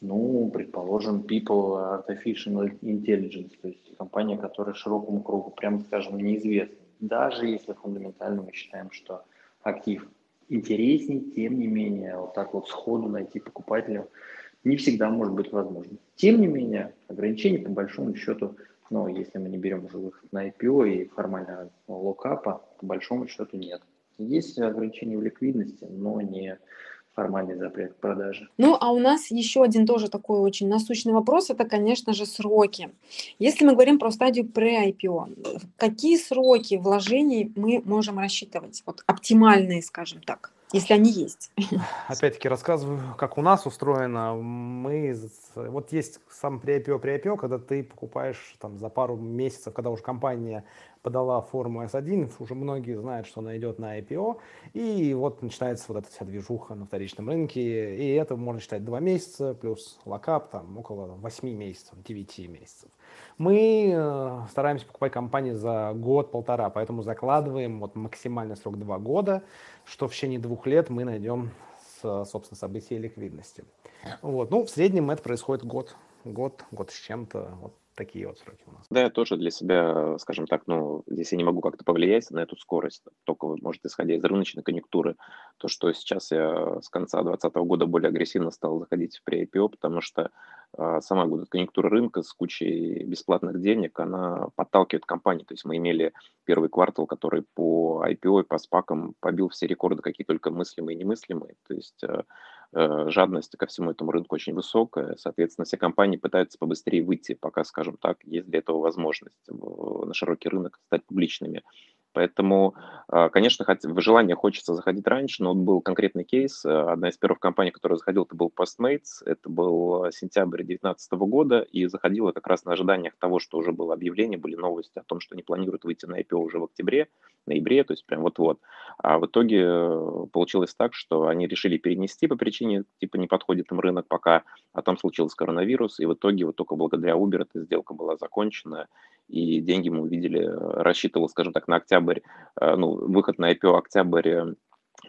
Speaker 2: ну, предположим, People Artificial Intelligence, то есть компания, которая широкому кругу, прямо скажем, неизвестна. Даже если фундаментально мы считаем, что актив интересней, тем не менее, вот так вот сходу найти покупателя не всегда может быть возможно. Тем не менее, ограничения по большому счету но если мы не берем уже выход на IPO и формально локапа, по большому счету нет. Есть ограничения в ликвидности, но не формальный запрет продажи.
Speaker 1: Ну, а у нас еще один тоже такой очень насущный вопрос, это, конечно же, сроки. Если мы говорим про стадию pre-IPO, какие сроки вложений мы можем рассчитывать? Вот оптимальные, скажем так если они есть. <laughs>
Speaker 3: Опять-таки рассказываю, как у нас устроено. Мы, вот есть сам при IPO, при IPO, когда ты покупаешь там за пару месяцев, когда уже компания подала форму S1, уже многие знают, что она идет на IPO, и вот начинается вот эта вся движуха на вторичном рынке, и это можно считать 2 месяца, плюс локап там около 8 месяцев, 9 месяцев. Мы э, стараемся покупать компании за год-полтора, поэтому закладываем вот максимальный срок 2 года, что в течение двух лет мы найдем, собственно, события ликвидности. Вот. Ну, в среднем это происходит год, год, год с чем-то. Вот такие вот сроки у нас.
Speaker 4: Да, я тоже для себя, скажем так, ну, здесь я не могу как-то повлиять на эту скорость, только, может, исходя из рыночной конъюнктуры, то, что сейчас я с конца 2020 года более агрессивно стал заходить в pre-IPO, потому что сама вот, конъюнктура рынка с кучей бесплатных денег, она подталкивает компании. То есть мы имели первый квартал, который по IPO и по спакам побил все рекорды, какие только мыслимые и немыслимые. То есть э, Э, жадность ко всему этому рынку очень высокая. Соответственно, все компании пытаются побыстрее выйти, пока, скажем так, есть для этого возможность на широкий рынок стать публичными. Поэтому, а, конечно, желание хочется заходить раньше, но был конкретный кейс. Э, одна из первых компаний, которая заходила, это был Postmates. Это был сентябрь 2019 года, и заходила как раз на ожиданиях того, что уже было объявление, были новости о том, что они планируют выйти на IPO уже в октябре, ноябре, то есть прям вот-вот. А в итоге э, получилось так, что они решили перенести по причине, типа, не подходит им рынок пока, а там случился коронавирус, и в итоге вот только благодаря Uber эта сделка была закончена, и деньги мы увидели, э, рассчитывал, скажем так, на октябрь, э, ну, выход на IPO октябрь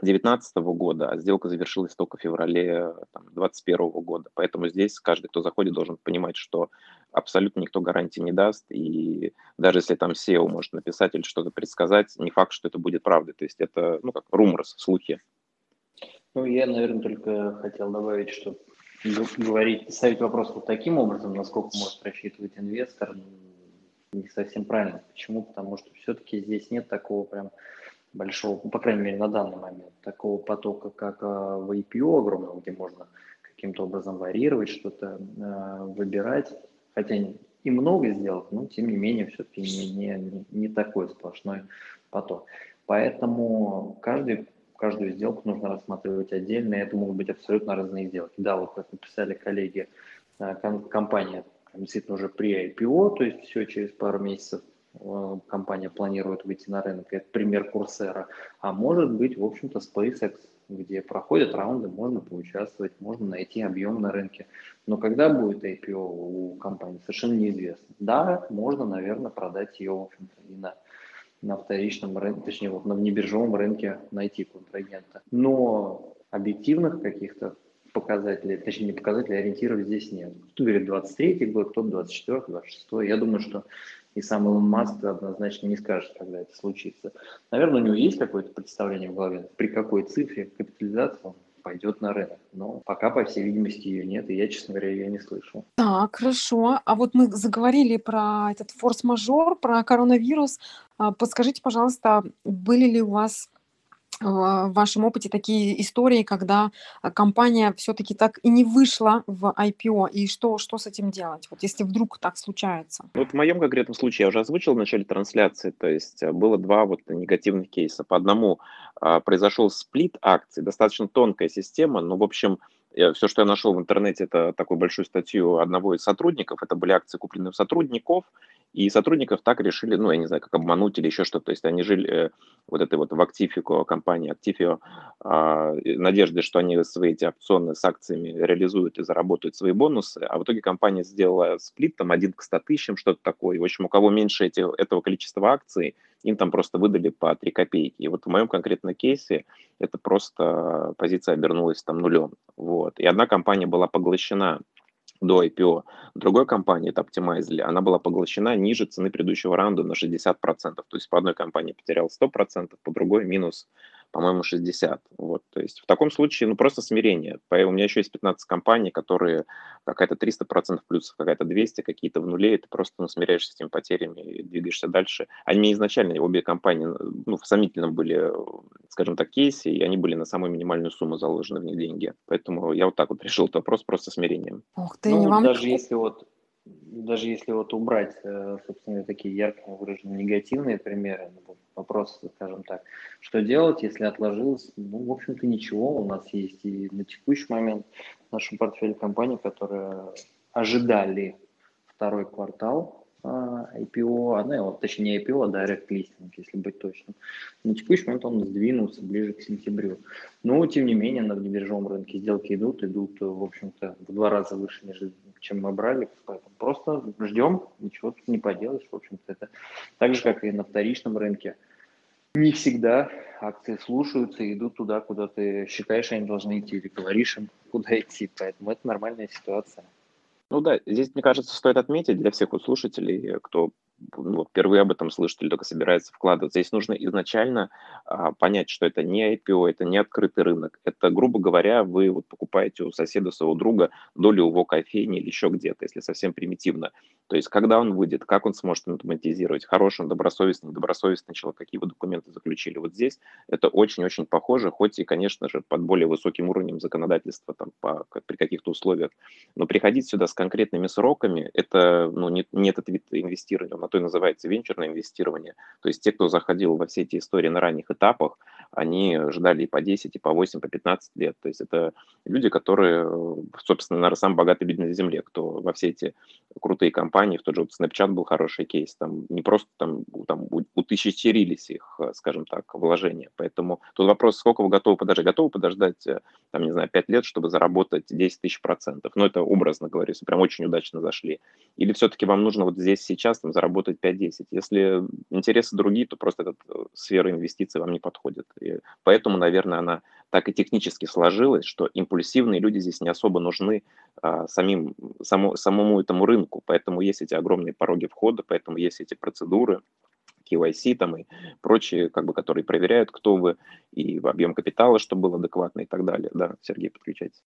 Speaker 4: 2019 года, а сделка завершилась только в феврале 2021 года. Поэтому здесь каждый, кто заходит, должен понимать, что абсолютно никто гарантии не даст, и даже если там SEO может написать или что-то предсказать, не факт, что это будет правдой. То есть это, ну, как руморс, слухи.
Speaker 2: Ну, я, наверное, только хотел добавить, что говорить, ставить вопрос вот таким образом, насколько может рассчитывать инвестор, не совсем правильно. Почему? Потому что все-таки здесь нет такого прям большого, ну, по крайней мере, на данный момент, такого потока, как а, в IPO огромного, где можно каким-то образом варьировать, что-то э, выбирать. Хотя и много сделок, но тем не менее все-таки не, не, не такой сплошной поток. Поэтому каждый, каждую сделку нужно рассматривать отдельно, и это могут быть абсолютно разные сделки. Да, вот как написали коллеги, компания действительно уже при IPO, то есть все через пару месяцев э, компания планирует выйти на рынок. Это пример Курсера. А может быть, в общем-то, SpaceX, где проходят раунды, можно поучаствовать, можно найти объем на рынке. Но когда будет IPO у компании, совершенно неизвестно. Да, можно, наверное, продать ее, в общем-то, и на, на вторичном рынке, точнее, вот на внебиржевом рынке найти контрагента. Но объективных каких-то показателей, точнее не показателей, ориентиров здесь нет. Кто говорит 23 год, кто 24 26 Я думаю, что и сам Илон Маск однозначно не скажет, когда это случится. Наверное, у него есть какое-то представление в голове, при какой цифре капитализации он пойдет на рынок. Но пока, по всей видимости, ее нет, и я, честно говоря, ее не слышу.
Speaker 1: Так, хорошо. А вот мы заговорили про этот форс-мажор, про коронавирус. А, подскажите, пожалуйста, были ли у вас в вашем опыте такие истории, когда а, компания все-таки так и не вышла в IPO, и что, что с этим делать, вот если вдруг так случается?
Speaker 4: Вот в моем конкретном случае я уже озвучил в начале трансляции, то есть э, было два вот негативных кейса. По одному а, произошел сплит акций, достаточно тонкая система, но, в общем, все, что я нашел в интернете, это такую большую статью одного из сотрудников. Это были акции, купленные у сотрудников, и сотрудников так решили, ну, я не знаю, как обмануть или еще что-то. То есть они жили э, вот этой вот в Actifico, компании Actifio, э, надежды, что они свои эти опционы с акциями реализуют и заработают свои бонусы. А в итоге компания сделала сплит, там, один к 100 тысячам, что-то такое. В общем, у кого меньше эти, этого количества акций, им там просто выдали по 3 копейки. И вот в моем конкретном кейсе это просто позиция обернулась там нулем. Вот. И одна компания была поглощена до IPO другой компании, это Optimizely, она была поглощена ниже цены предыдущего раунда на 60%. То есть по одной компании потерял 100%, по другой минус по-моему, 60. Вот, то есть в таком случае, ну, просто смирение. У меня еще есть 15 компаний, которые какая-то 300% плюс, какая-то 200, какие-то в нуле, и ты просто ну, смиряешься с этими потерями и двигаешься дальше. Они изначально, обе компании, ну, в сомнительном были, скажем так, кейсе, и они были на самую минимальную сумму заложены в них деньги. Поэтому я вот так вот решил этот вопрос просто смирением.
Speaker 2: Ух ты, ну, не вам... даже если вот даже если вот убрать, э, собственно, такие ярко выраженные негативные примеры, ну, вопрос, скажем так, что делать, если отложилось, ну, в общем-то, ничего, у нас есть. И на текущий момент в нашем портфеле компании, которые ожидали второй квартал IPO, а, ну, вот, точнее IPO, а Direct Listing, если быть точным. На текущий момент он сдвинулся ближе к сентябрю. Но, тем не менее, на биржевом рынке сделки идут, идут, в общем-то, в два раза выше, чем мы брали. Поэтому просто ждем, ничего тут не поделаешь. В общем-то, это так же, как и на вторичном рынке. Не всегда акции слушаются и идут туда, куда ты считаешь, они должны идти, или говоришь им, куда идти. Поэтому это нормальная ситуация.
Speaker 4: Ну да, здесь, мне кажется, стоит отметить для всех вот слушателей, кто ну, впервые об этом слышит или только собирается вкладываться. Здесь нужно изначально а, понять, что это не IPO, это не открытый рынок. Это, грубо говоря, вы вот покупаете у соседа своего друга долю его кофейни или еще где-то, если совсем примитивно. То есть, когда он выйдет, как он сможет автоматизировать, хороший он, добросовестный, недобросовестный человек, какие вы документы заключили. Вот здесь это очень-очень похоже, хоть и, конечно же, под более высоким уровнем законодательства там, по, при каких-то условиях. Но приходить сюда с конкретными сроками, это ну, не, не этот вид инвестирования, он то и называется венчурное инвестирование. То есть те, кто заходил во все эти истории на ранних этапах, они ждали и по 10, и по 8, по 15 лет. То есть это люди, которые, собственно, наверное, самые богатые люди на Земле, кто во все эти крутые компании, в тот же вот Snapchat был хороший кейс, там не просто там, там утысячерились их, скажем так, вложения. Поэтому тут вопрос, сколько вы готовы подождать? Готовы подождать, э, там, не знаю, 5 лет, чтобы заработать 10 тысяч процентов? Ну, это образно говорю, если прям очень удачно зашли. Или все-таки вам нужно вот здесь сейчас там заработать заработать 5-10. Если интересы другие, то просто эта э, сфера инвестиций вам не подходит. И поэтому, наверное, она так и технически сложилась, что импульсивные люди здесь не особо нужны а, самим, само, самому этому рынку. Поэтому есть эти огромные пороги входа, поэтому есть эти процедуры, KYC там и прочие, как бы, которые проверяют, кто вы, и объем капитала, чтобы был адекватный и так далее. Да, Сергей, подключайтесь.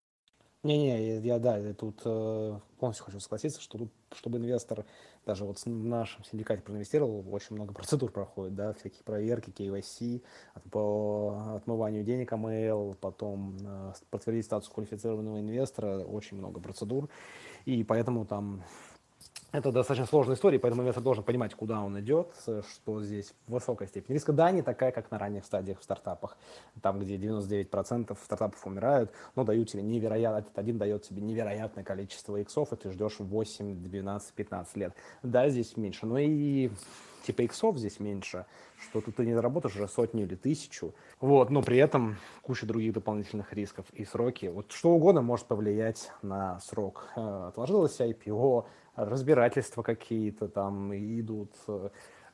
Speaker 3: Не-не, я, да, я тут э, полностью хочу согласиться, что тут, чтобы инвестор даже вот в нашем синдикате проинвестировал, очень много процедур проходит, да, всякие проверки, KYC, по отмыванию денег АМЛ, потом э, подтвердить статус квалифицированного инвестора, очень много процедур, и поэтому там это достаточно сложная история, поэтому инвестор должен понимать, куда он идет, что здесь высокая степень риска. Да, не такая, как на ранних стадиях в стартапах, там, где 99% стартапов умирают, но дают тебе невероятно, этот один дает тебе невероятное количество иксов, и ты ждешь 8, 12, 15 лет. Да, здесь меньше, но и типа иксов здесь меньше, что тут ты не заработаешь уже сотню или тысячу, вот, но при этом куча других дополнительных рисков и сроки. Вот что угодно может повлиять на срок. Э, отложилось IPO, разбирательства какие-то там идут,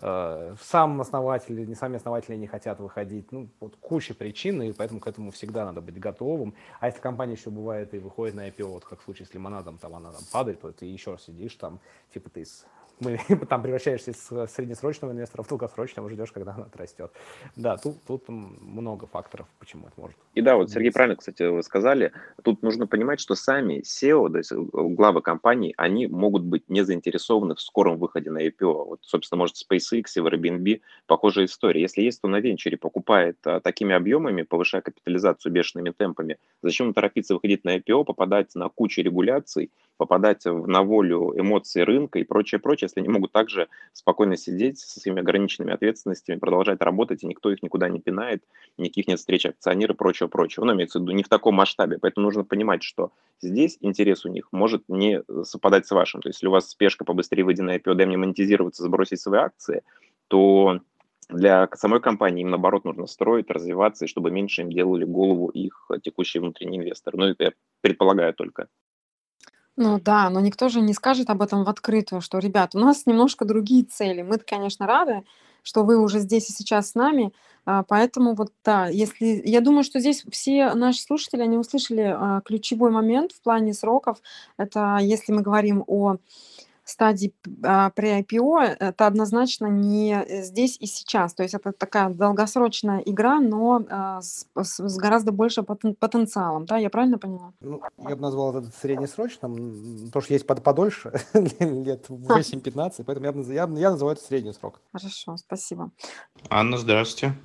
Speaker 3: э, сам основатель, не сами основатели не хотят выходить. Ну, вот куча причин, и поэтому к этому всегда надо быть готовым. А если компания еще бывает и выходит на IPO, вот как в случае с лимонадом, там она там падает, то ты еще сидишь там, типа ты мы, <laughs> там превращаешься из среднесрочного инвестора в долгосрочного, ждешь, когда она отрастет. Да, тут, тут много факторов, почему это может.
Speaker 4: И да, вот Сергей правильно, кстати, вы сказали, тут нужно понимать, что сами SEO, то есть э, главы компаний, они могут быть не заинтересованы в скором выходе на IPO. Вот, собственно, может, SpaceX и в Airbnb похожая история. Если есть кто на венчуре покупает а, такими объемами, повышая капитализацию бешеными темпами, зачем торопиться выходить на IPO, попадать на кучу регуляций, попадать на волю эмоций рынка и прочее, прочее, если они могут также спокойно сидеть со своими ограниченными ответственностями, продолжать работать, и никто их никуда не пинает, никаких нет встреч акционеров и прочего, прочего. Ну, имеется в виду не в таком масштабе, поэтому нужно понимать, что здесь интерес у них может не совпадать с вашим. То есть, если у вас спешка побыстрее выйти на IPO, дай мне монетизироваться, сбросить свои акции, то для самой компании им, наоборот, нужно строить, развиваться, и чтобы меньше им делали голову их текущие внутренние инвесторы. Ну, это я предполагаю только.
Speaker 1: Ну да, но никто же не скажет об этом в открытую, что, ребят, у нас немножко другие цели. Мы, конечно, рады, что вы уже здесь и сейчас с нами. А, поэтому вот да, если я думаю, что здесь все наши слушатели, они услышали а, ключевой момент в плане сроков. Это если мы говорим о стадии а, при IPO, это однозначно не здесь и сейчас. То есть это такая долгосрочная игра, но а, с, с, с гораздо большим потен, потенциалом. Да, я правильно поняла?
Speaker 3: Ну, я бы назвал это среднесрочным, потому что есть под, подольше, <laughs> лет 8-15, поэтому я, я, я называю это средний срок.
Speaker 1: Хорошо, спасибо.
Speaker 5: Анна, здравствуйте.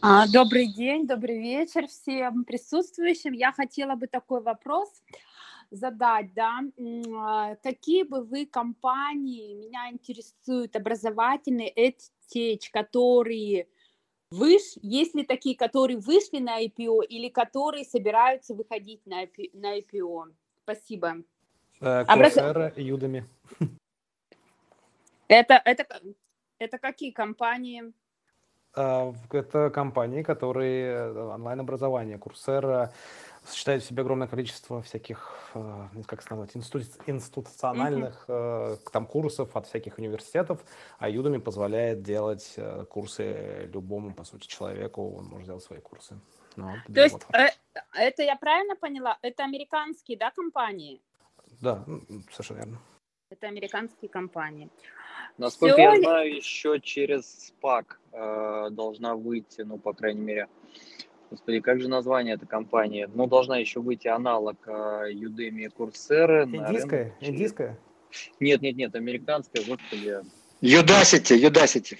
Speaker 7: А, добрый день, добрый вечер всем присутствующим. Я хотела бы такой вопрос задать, да, а, какие бы вы компании, меня интересуют образовательные, эдтеч, которые выш, есть ли такие, которые вышли на IPO или которые собираются выходить на, на IPO? Спасибо.
Speaker 3: Э, Coursera и Udemy.
Speaker 7: Это, это, это какие компании?
Speaker 3: А, это компании, которые э, онлайн-образование, Coursera, сочетает в себе огромное количество всяких, э, как сказать, институ- институциональных mm-hmm. там курсов от всяких университетов, а Udemy позволяет делать э, курсы любому, по сути, человеку, он может делать свои курсы.
Speaker 7: Ну, То есть э, это я правильно поняла? Это американские, да, компании?
Speaker 3: Да, совершенно верно.
Speaker 7: Это американские компании.
Speaker 2: Насколько Все... я знаю, еще через SPAC э, должна выйти, ну, по крайней мере, Господи, как же название этой компании? Ну, должна еще выйти аналог uh, Udemy и Coursera.
Speaker 3: Индийская? Индийская?
Speaker 2: Нет, нет, нет, американская, господи.
Speaker 6: Udacity, Udacity.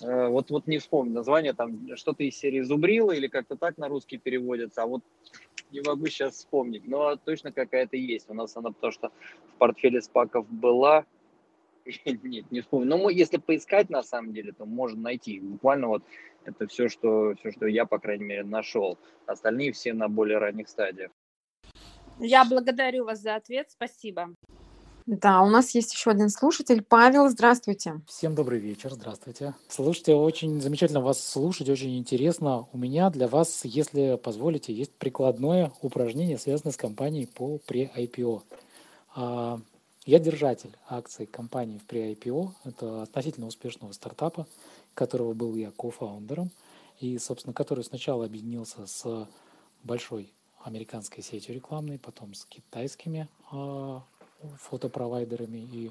Speaker 2: Uh, вот, вот не вспомню название, там что-то из серии Зубрила или как-то так на русский переводится, а вот не могу сейчас вспомнить, но точно какая-то есть. У нас она потому что в портфеле спаков была, <laughs> нет, не вспомню. Но если поискать на самом деле, то можно найти. Буквально вот это все, что, все, что я, по крайней мере, нашел. Остальные все на более ранних стадиях.
Speaker 7: Я благодарю вас за ответ. Спасибо.
Speaker 1: Да, у нас есть еще один слушатель. Павел, здравствуйте.
Speaker 8: Всем добрый вечер, здравствуйте. Слушайте, очень замечательно вас слушать, очень интересно. У меня для вас, если позволите, есть прикладное упражнение, связанное с компанией по pre-IPO. А, я держатель акций компании в pre-IPO. Это относительно успешного стартапа которого был я кофаундером, и, собственно, который сначала объединился с большой американской сетью рекламной, потом с китайскими э, фотопровайдерами и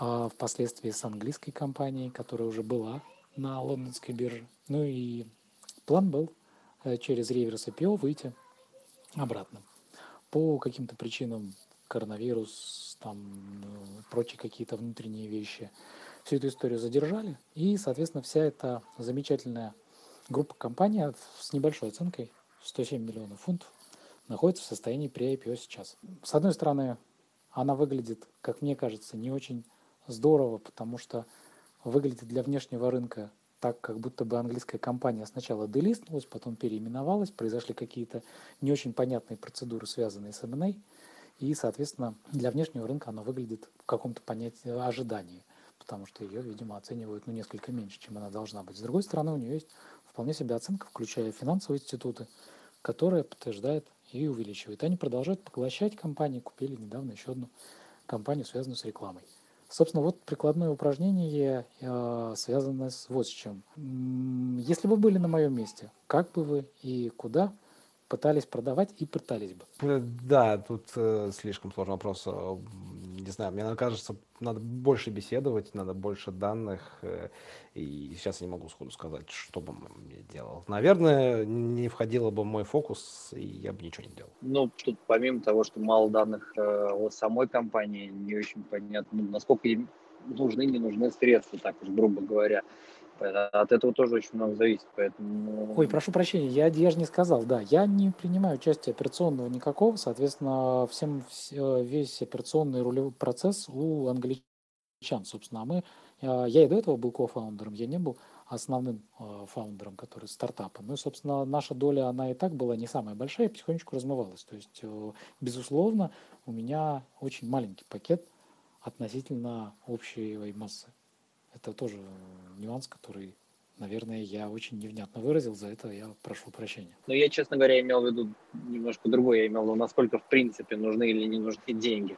Speaker 8: э, впоследствии с английской компанией, которая уже была на лондонской бирже. Ну и план был э, через реверс IPO выйти обратно. По каким-то причинам коронавирус, там, э, прочие какие-то внутренние вещи – всю эту историю задержали, и, соответственно, вся эта замечательная группа компаний с небольшой оценкой 107 миллионов фунтов находится в состоянии при IPO сейчас. С одной стороны, она выглядит, как мне кажется, не очень здорово, потому что выглядит для внешнего рынка так, как будто бы английская компания сначала делистнулась, потом переименовалась, произошли какие-то не очень понятные процедуры, связанные с M&A, и, соответственно, для внешнего рынка она выглядит в каком-то понятии ожидании – потому что ее, видимо, оценивают ну, несколько меньше, чем она должна быть. С другой стороны, у нее есть вполне себе оценка, включая финансовые институты, которая подтверждает и увеличивает. Они продолжают поглощать компании, купили недавно еще одну компанию, связанную с рекламой. Собственно, вот прикладное упражнение э, связано с вот с чем. Если бы были на моем месте, как бы вы и куда пытались продавать и пытались бы?
Speaker 3: Э, да, тут э, слишком сложный вопрос. Э, не знаю, мне кажется, надо больше беседовать, надо больше данных. Э, и сейчас я не могу сходу сказать, что бы я делал. Наверное, не входило бы в мой фокус, и я бы ничего не делал.
Speaker 2: Ну, тут помимо того, что мало данных э, о самой компании, не очень понятно, насколько им нужны, не нужны средства, так уж грубо говоря. От этого тоже очень много зависит, поэтому...
Speaker 8: Ой, прошу прощения, я, я же не сказал, да, я не принимаю участие операционного никакого, соответственно, всем, э, весь операционный рулевой процесс у англичан, собственно, а мы, э, я и до этого был кофаундером, я не был основным э, фаундером, который стартапа. Ну и, собственно, наша доля, она и так была не самая большая, потихонечку размывалась. То есть, безусловно, у меня очень маленький пакет относительно общей массы. Это тоже нюанс, который, наверное, я очень невнятно выразил, за это я прошу прощения.
Speaker 2: Но я, честно говоря, имел в виду немножко другое, я имел в виду, насколько в принципе нужны или не нужны деньги.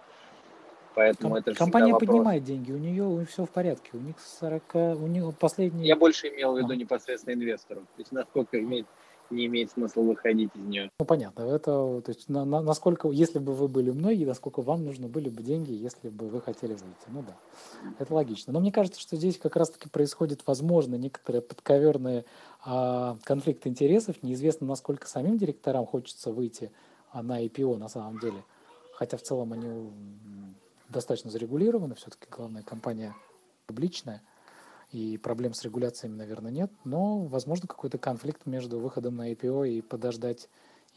Speaker 2: Поэтому Ком- это
Speaker 8: компания поднимает деньги, у нее все в порядке, у них 40, у них последний.
Speaker 2: Я больше имел в виду а. непосредственно инвесторов, то есть насколько имеет не имеет смысла выходить из нее.
Speaker 8: Ну, понятно. Это, то есть, на, на, насколько, если бы вы были многие, насколько вам нужны были бы деньги, если бы вы хотели выйти. Ну да, это логично. Но мне кажется, что здесь как раз-таки происходит, возможно, некоторые подковерные а, конфликт интересов. Неизвестно, насколько самим директорам хочется выйти а, на IPO на самом деле. Хотя в целом они достаточно зарегулированы. Все-таки главная компания публичная и проблем с регуляциями, наверное, нет, но, возможно, какой-то конфликт между выходом на IPO и подождать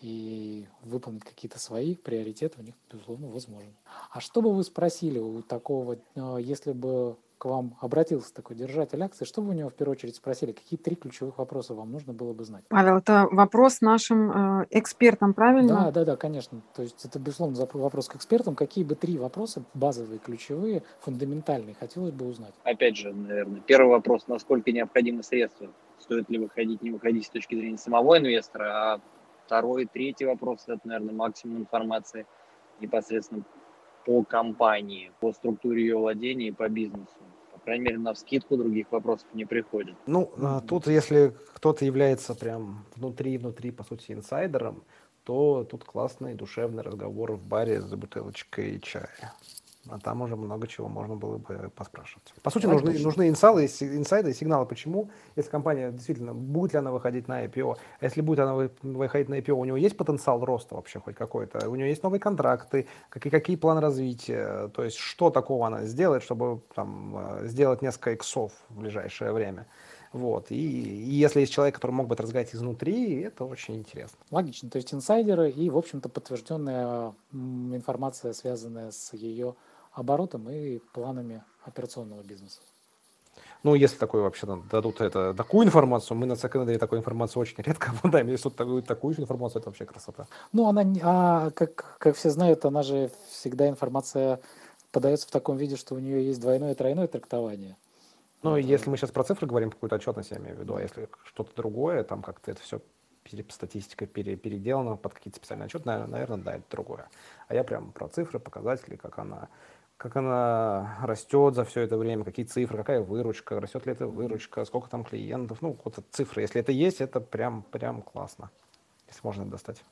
Speaker 8: и выполнить какие-то свои приоритеты у них, безусловно, возможен. А что бы вы спросили у такого, э, если бы к вам обратился такой держатель акции, что вы у него в первую очередь спросили? Какие три ключевых вопроса вам нужно было бы знать?
Speaker 1: Павел, это вопрос нашим э, экспертам, правильно?
Speaker 8: Да, да, да, конечно. То есть это, безусловно, вопрос к экспертам. Какие бы три вопроса, базовые, ключевые, фундаментальные, хотелось бы узнать?
Speaker 2: Опять же, наверное, первый вопрос, насколько необходимы средства? Стоит ли выходить, не выходить с точки зрения самого инвестора? А второй, третий вопрос, это, наверное, максимум информации непосредственно по компании, по структуре ее владения и по бизнесу крайней мере, на вскидку других вопросов не приходит.
Speaker 3: Ну, а тут, если кто-то является прям внутри-внутри, по сути, инсайдером, то тут классный душевный разговор в баре за бутылочкой чая. А там уже много чего можно было бы поспрашивать. По сути, нужны, нужны инсайды, инсайды и сигналы. Почему, если компания действительно, будет ли она выходить на IPO, а если будет она выходить на IPO, у него есть потенциал роста вообще хоть какой-то, у нее есть новые контракты, какие, какие планы развития, то есть что такого она сделает, чтобы там, э, сделать несколько иксов в ближайшее время. Вот. И, и если есть человек, который мог бы это разгадать изнутри, это очень интересно.
Speaker 8: Логично. То есть инсайдеры и, в общем-то, подтвержденная информация, связанная с ее оборотом и планами операционного бизнеса.
Speaker 3: Ну, если такой вообще дадут это, такую информацию, мы на секондаре такой информацию очень редко <laughs> обладаем. Если тут такую, такую информацию, это вообще красота.
Speaker 8: Ну, она, а, как, как все знают, она же всегда информация подается в таком виде, что у нее есть двойное и тройное трактование.
Speaker 3: Ну, вот. если мы сейчас про цифры говорим, какую-то отчетность я имею в виду, а если что-то другое, там как-то это все статистика пере, переделана под какие-то специальные отчеты, наверное, да, это другое. А я прям про цифры, показатели, как она как она растет за все это время, какие цифры, какая выручка, растет ли эта выручка, сколько там клиентов, ну, вот цифры. Если это есть, это прям, прям классно, если можно это достать.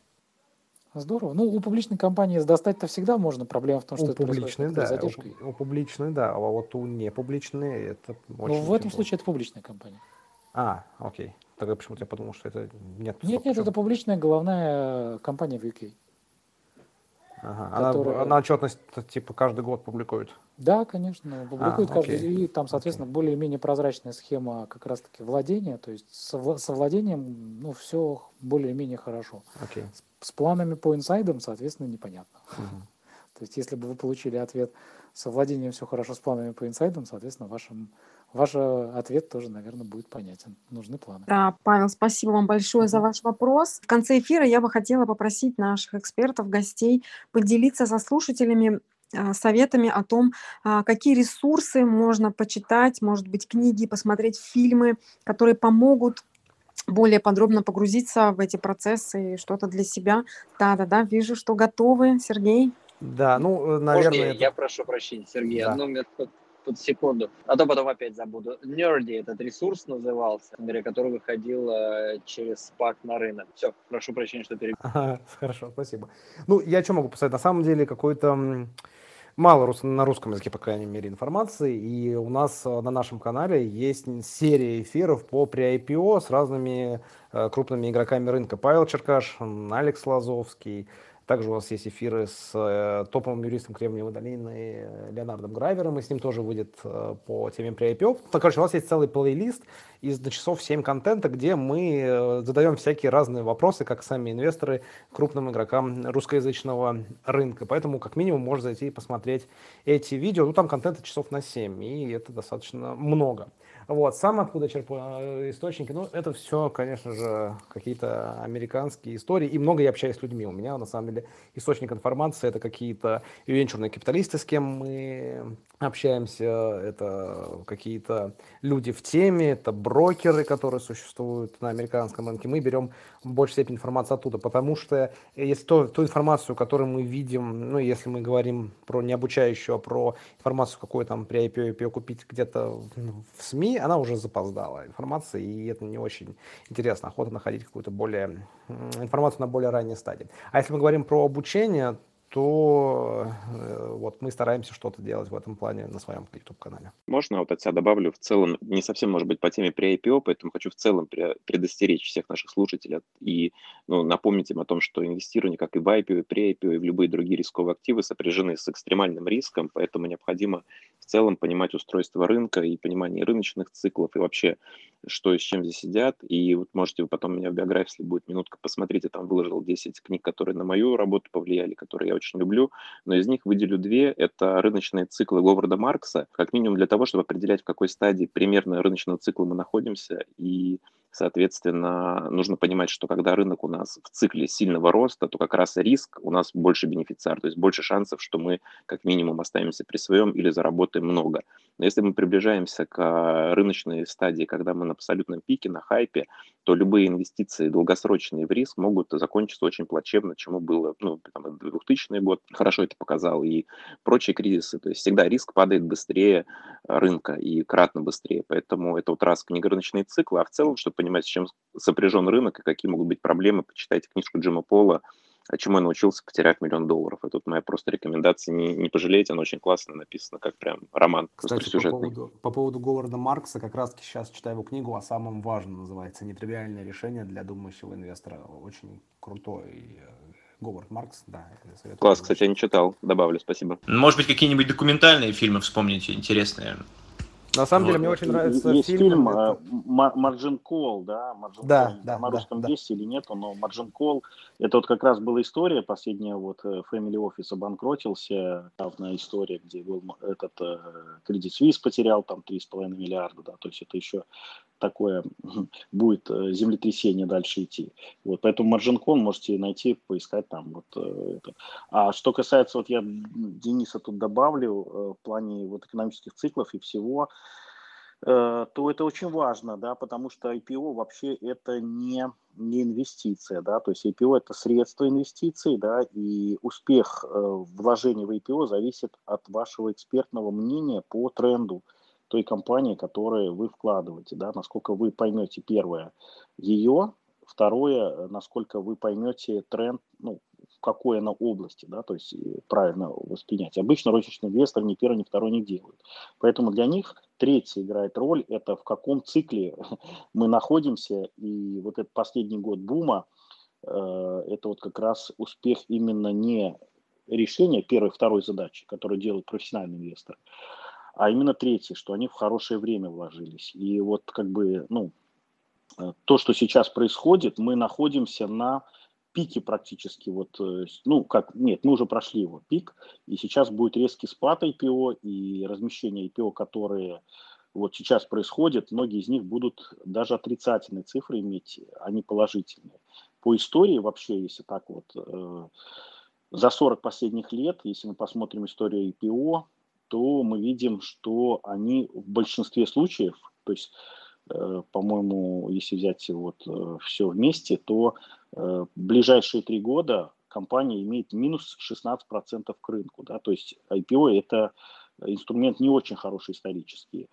Speaker 8: Здорово. Ну, у публичной компании достать-то всегда можно. Проблема в том, что
Speaker 3: у это публичной, да. У, у публичной, да, а вот у непубличной это
Speaker 8: ну, очень... Ну, в этом случае это публичная компания.
Speaker 3: А, окей. Тогда почему-то я подумал, что это
Speaker 8: нет. Нет, нет, это публичная головная компания в UK.
Speaker 3: Ага. Которая... Она, она отчетность типа каждый год публикует?
Speaker 8: Да, конечно, публикует а, каждый окей. И там, соответственно, окей. более-менее прозрачная схема как раз-таки владения, то есть со, со владением, ну, все более-менее хорошо.
Speaker 3: Окей.
Speaker 8: С, с планами по инсайдам, соответственно, непонятно. Угу. <laughs> То есть если бы вы получили ответ со владением все хорошо, с планами по инсайдам, соответственно, вашим Ваш э, ответ тоже, наверное, будет понятен. Нужны планы.
Speaker 1: Да, Павел, спасибо вам большое за ваш вопрос. В конце эфира я бы хотела попросить наших экспертов, гостей поделиться со слушателями а, советами о том, а, какие ресурсы можно почитать, может быть, книги, посмотреть фильмы, которые помогут более подробно погрузиться в эти процессы и что-то для себя. Да-да-да, вижу, что готовы. Сергей?
Speaker 3: Да, ну, наверное... Можно
Speaker 2: это... я прошу прощения, Сергей, да. одну минуту
Speaker 9: тут секунду, а то потом опять забуду. Nerdy этот ресурс назывался, который выходил э, через SPAC на рынок. Все, прошу прощения, что перебил.
Speaker 3: Ага, <laughs> хорошо, спасибо. Ну, я что могу посмотреть? На самом деле, какой-то мало рус- на русском языке, по крайней мере, информации, и у нас э, на нашем канале есть серия эфиров по pre-IPO с разными э, крупными игроками рынка. Павел Черкаш, Алекс Лазовский, также у вас есть эфиры с э, топовым юристом Кремниевой долины э, Леонардом Грайвером, и с ним тоже выйдет э, по теме при IPO. Ну, короче, у вас есть целый плейлист из до часов 7 контента, где мы задаем всякие разные вопросы, как сами инвесторы, крупным игрокам русскоязычного рынка. Поэтому, как минимум, можно зайти и посмотреть эти видео. Ну, там контента часов на 7, и это достаточно много. Вот, сам откуда черпаю э, источники, ну, это все, конечно же, какие-то американские истории, и много я общаюсь с людьми. У меня, на самом деле, источник информации – это какие-то венчурные капиталисты, с кем мы общаемся, это какие-то люди в теме, это брокеры, которые существуют на американском рынке. Мы берем в большей степени информацию оттуда, потому что если то, ту информацию, которую мы видим, ну, если мы говорим про не обучающую, а про информацию, какую там при IPO, IPO купить где-то в СМИ, она уже запоздала информация, и это не очень интересно. Охота находить какую-то более информацию на более ранней стадии. А если мы говорим про обучение, то э, вот мы стараемся что-то делать в этом плане на своем YouTube-канале.
Speaker 4: Можно вот от себя добавлю в целом, не совсем может быть по теме при IPO, поэтому хочу в целом предостеречь всех наших слушателей и ну, напомнить им о том, что инвестирование, как и в IPO, и при IPO, и в любые другие рисковые активы сопряжены с экстремальным риском, поэтому необходимо в целом понимать устройство рынка и понимание рыночных циклов и вообще что и с чем здесь сидят. И вот можете вы потом меня в биографии, если будет минутка, посмотреть, я там выложил 10 книг, которые на мою работу повлияли, которые я очень люблю, но из них выделю две. Это рыночные циклы Говарда Маркса, как минимум для того, чтобы определять, в какой стадии примерно рыночного цикла мы находимся, и Соответственно, нужно понимать, что когда рынок у нас в цикле сильного роста, то как раз риск у нас больше бенефициар, то есть больше шансов, что мы как минимум останемся при своем или заработаем много. Но если мы приближаемся к рыночной стадии, когда мы на абсолютном пике, на хайпе, то любые инвестиции долгосрочные в риск могут закончиться очень плачевно, чему было ну, там, 2000 год, хорошо это показал, и прочие кризисы. То есть всегда риск падает быстрее рынка и кратно быстрее. Поэтому это вот раз книга рыночные циклы, а в целом, чтобы понимать, с чем сопряжен рынок и какие могут быть проблемы, почитайте книжку Джима Пола чему я научился, потеряв миллион долларов. Это вот моя просто рекомендация, не, не пожалейте, она очень классно написана, как прям роман
Speaker 3: Кстати, по поводу, по поводу Говарда Маркса, как раз таки сейчас читаю его книгу о самом важном, называется «Нетривиальное решение для думающего инвестора». Очень крутой э, Говард Маркс, да.
Speaker 4: Класс, кстати, я не читал, добавлю, спасибо.
Speaker 5: Может быть, какие-нибудь документальные фильмы вспомните интересные?
Speaker 3: На самом деле, мне очень нравится
Speaker 9: есть фильм. фильм это... Margin Call, да? Margin
Speaker 3: да, Call. да.
Speaker 9: На русском
Speaker 3: да,
Speaker 9: есть да. или нет, но Margin Call. Это вот как раз была история, последняя вот э, Family Office обанкротился, главная история, где был этот э, Credit Suisse потерял там 3,5 миллиарда, да, то есть это еще такое будет э, землетрясение дальше идти. Вот, поэтому Call можете найти, поискать там вот это. А что касается, вот я Дениса тут добавлю, в плане вот экономических циклов и всего, Э, то это очень важно, да, потому что IPO вообще это не, не инвестиция, да, то есть IPO это средство инвестиций, да, и успех э, вложений в IPO зависит от вашего экспертного мнения по тренду той компании, которую вы вкладываете, да, насколько вы поймете первое ее, второе, насколько вы поймете тренд, ну, в какой она области, да, то есть правильно воспринять. Обычно розничные инвесторы ни первый, ни второй не делают. Поэтому для них третье играет роль, это в каком цикле <laughs> мы находимся, и вот этот последний год бума, э, это вот как раз успех именно не решения первой, второй задачи, которую делают профессиональные инвесторы, а именно третье, что они в хорошее время вложились. И вот как бы, ну, э, то, что сейчас происходит, мы находимся на пике практически, вот, э, ну, как, нет, мы уже прошли его пик, и сейчас будет резкий спад IPO и размещение IPO, которые вот сейчас происходят, многие из них будут даже отрицательные цифры иметь, а не положительные. По истории вообще, если так вот, э, за 40 последних лет, если мы посмотрим историю IPO, то мы видим, что они в большинстве случаев, то есть Э, по-моему, если взять вот э, все вместе, то э, ближайшие три года компания имеет минус 16% к рынку. Да? То есть IPO – это инструмент не очень хороший исторически.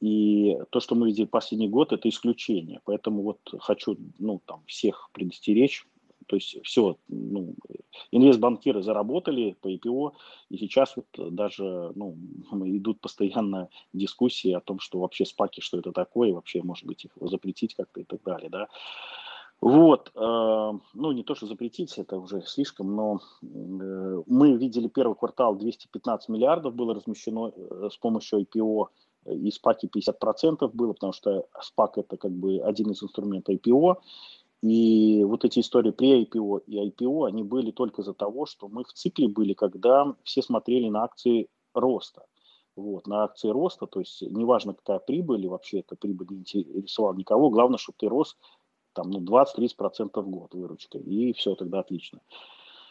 Speaker 9: И то, что мы видели последний год, это исключение. Поэтому вот хочу ну, там, всех предостеречь. То есть все, ну, инвестбанкиры заработали по IPO, и сейчас вот даже ну, <laughs> идут постоянно дискуссии о том, что вообще спаки, что это такое, и вообще, может быть, их запретить как-то и так далее. Да? Вот, э, ну не то, что запретить, это уже слишком, но э, мы видели первый квартал 215 миллиардов было размещено э, с помощью IPO, и спаки 50% было, потому что спак это как бы один из инструментов IPO, и вот эти истории при IPO и IPO, они были только из-за того, что мы в цикле были, когда все смотрели на акции роста. Вот, на акции роста, то есть неважно какая прибыль, вообще эта прибыль не интересовала никого, главное, чтобы ты рос там, ну, 20-30% в год выручка, и все, тогда отлично.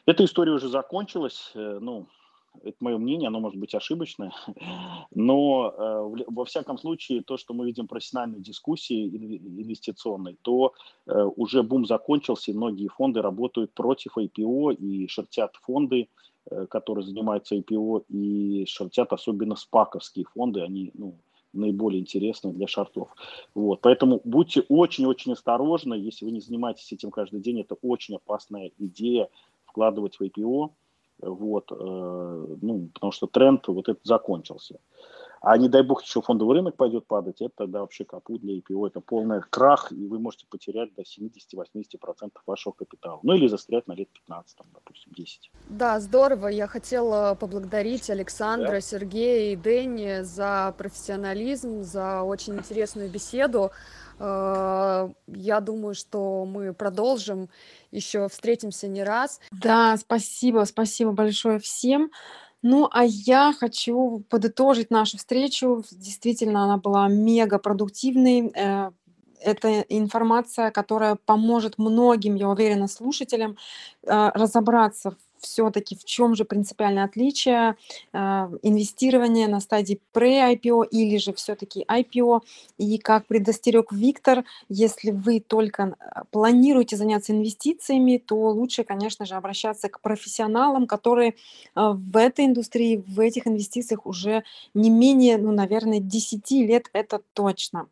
Speaker 9: Эта история уже закончилась, э, ну, это мое мнение, оно может быть ошибочное, <laughs> но э, во всяком случае то, что мы видим в профессиональной дискуссии инвестиционной, то э, уже бум закончился, и многие фонды работают против IPO и шортят фонды, э, которые занимаются IPO, и шортят особенно спаковские фонды, они, ну, наиболее интересные для шартов. Вот. Поэтому будьте очень-очень осторожны, если вы не занимаетесь этим каждый день, это очень опасная идея вкладывать в IPO, вот, э, ну, потому что тренд вот этот закончился. А не дай бог еще фондовый рынок пойдет падать, это тогда вообще капут для IPO, это полный крах, и вы можете потерять до 70-80% вашего капитала. Ну или застрять на лет 15, там, допустим, 10.
Speaker 10: Да, здорово. Я хотела поблагодарить Александра, да. Сергея и Дэнни за профессионализм, за очень интересную беседу. Э, я думаю, что мы продолжим, еще встретимся не раз.
Speaker 1: Да, спасибо, спасибо большое всем. Ну, а я хочу подытожить нашу встречу. Действительно, она была мега продуктивной. Э, это информация, которая поможет многим, я уверена, слушателям э, разобраться в все-таки в чем же принципиальное отличие э, инвестирования на стадии pre-IPO или же все-таки IPO. И как предостерег Виктор, если вы только э, планируете заняться инвестициями, то лучше, конечно же, обращаться к профессионалам, которые э, в этой индустрии, в этих инвестициях уже не менее, ну, наверное, 10 лет, это точно.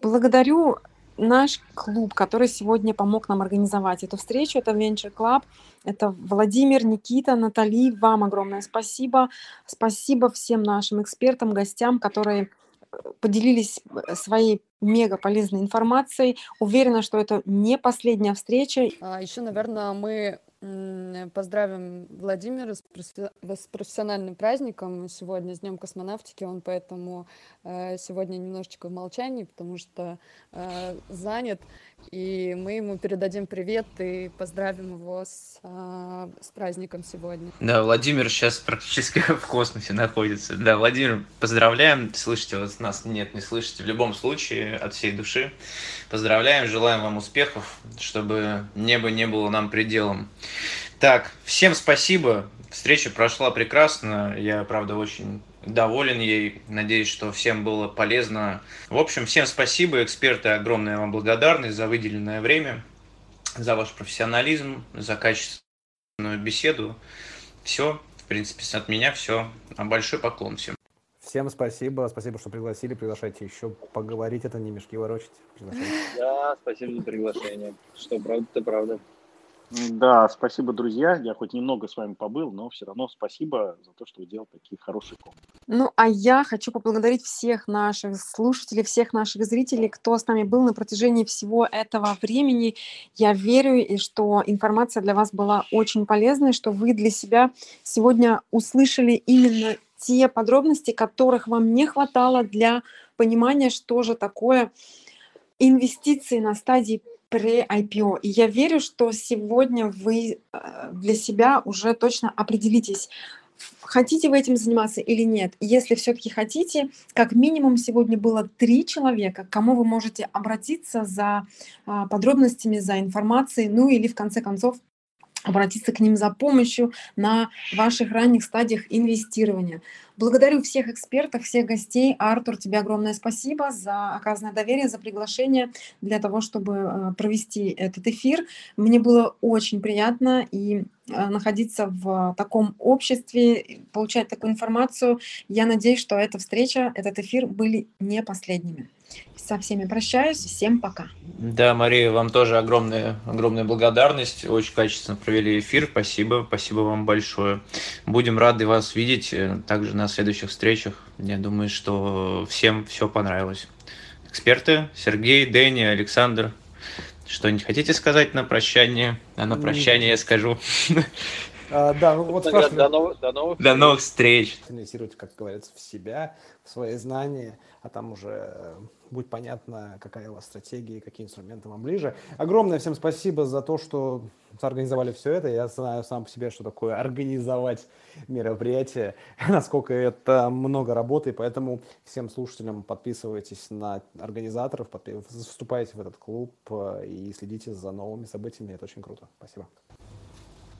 Speaker 1: Благодарю наш клуб, который сегодня помог нам организовать эту встречу, это Venture Club. Это Владимир, Никита, Натали. Вам огромное спасибо. Спасибо всем нашим экспертам, гостям, которые э, поделились э, своей мега полезной информацией. Уверена, что это не последняя встреча.
Speaker 10: А еще, наверное, мы Поздравим Владимира с, профессиональным праздником сегодня, с Днем космонавтики. Он поэтому э, сегодня немножечко в молчании, потому что э, занят. И мы ему передадим привет и поздравим его с, э, с праздником сегодня.
Speaker 5: Да, Владимир сейчас практически <laughs> в космосе находится. Да, Владимир, поздравляем. Слышите вас, нас нет, не слышите. В любом случае, от всей души. Поздравляем, желаем вам успехов, чтобы небо не было нам пределом. Так, всем спасибо. Встреча прошла прекрасно. Я, правда, очень доволен ей. Надеюсь, что всем было полезно. В общем, всем спасибо. Эксперты, огромная вам благодарность за выделенное время, за ваш профессионализм, за качественную беседу. Все, в принципе, от меня все. Большой поклон всем.
Speaker 3: Всем спасибо. Спасибо, что пригласили. Приглашайте еще поговорить. Это не мешки ворочать.
Speaker 2: Да, спасибо за приглашение. Что правда, это правда.
Speaker 9: Да, спасибо, друзья. Я хоть немного с вами побыл, но все равно спасибо за то, что вы делали такие хорошие комнаты.
Speaker 1: Ну, а я хочу поблагодарить всех наших слушателей, всех наших зрителей, кто с нами был на протяжении всего этого времени. Я верю, и что информация для вас была очень полезной, что вы для себя сегодня услышали именно те подробности, которых вам не хватало для понимания, что же такое инвестиции на стадии pre-IPO. И я верю, что сегодня вы э, для себя уже точно определитесь, хотите вы этим заниматься или нет. Если все-таки хотите, как минимум сегодня было три человека, к кому вы можете обратиться за а, подробностями, за информацией, ну или в конце концов обратиться к ним за помощью на ваших ранних стадиях инвестирования. Благодарю всех экспертов, всех гостей. Артур, тебе огромное спасибо за оказанное доверие, за приглашение для того, чтобы э, провести этот эфир. Мне было очень приятно и э, находиться в таком обществе, получать такую информацию. Я надеюсь, что эта встреча, этот эфир были не последними. Со всеми прощаюсь. Всем пока.
Speaker 5: Да, Мария, вам тоже огромная, огромная благодарность. Очень качественно провели эфир. Спасибо. Спасибо вам большое. Будем рады вас видеть э, также на следующих встречах. Я думаю, что всем все понравилось. Эксперты Сергей, Дэнни, Александр. Что-нибудь хотите сказать на прощание? А на прощание я скажу. <laughs>
Speaker 3: А, да, ну вот спрашивали.
Speaker 9: До новых, до новых,
Speaker 5: До новых встреч.
Speaker 3: Инвестировать, как говорится, в себя, в свои знания, а там уже э, будет понятно, какая у вас стратегия, какие инструменты вам ближе. Огромное всем спасибо за то, что организовали все это. Я знаю сам по себе, что такое организовать мероприятие, <laughs> насколько это много работы, поэтому всем слушателям подписывайтесь на организаторов, вступайте в этот клуб э, и следите за новыми событиями. Это очень круто. Спасибо.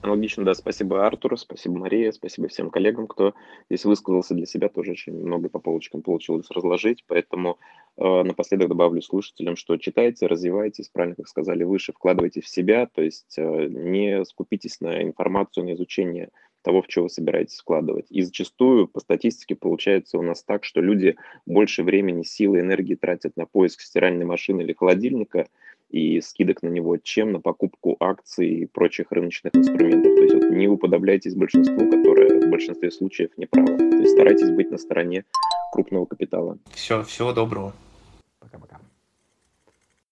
Speaker 4: Аналогично, да, спасибо Артуру, спасибо Мария, спасибо всем коллегам, кто здесь высказался для себя, тоже очень много по полочкам получилось разложить, поэтому э, напоследок добавлю слушателям, что читайте, развивайтесь, правильно, как сказали выше, вкладывайте в себя, то есть э, не скупитесь на информацию, на изучение того, в что вы собираетесь вкладывать. И зачастую по статистике получается у нас так, что люди больше времени, силы, энергии тратят на поиск стиральной машины или холодильника, и скидок на него, чем на покупку акций и прочих рыночных инструментов. То есть вот не уподобляйтесь большинству, которое в большинстве случаев неправо. То есть старайтесь быть на стороне крупного капитала.
Speaker 5: Все, всего доброго.
Speaker 3: Пока-пока.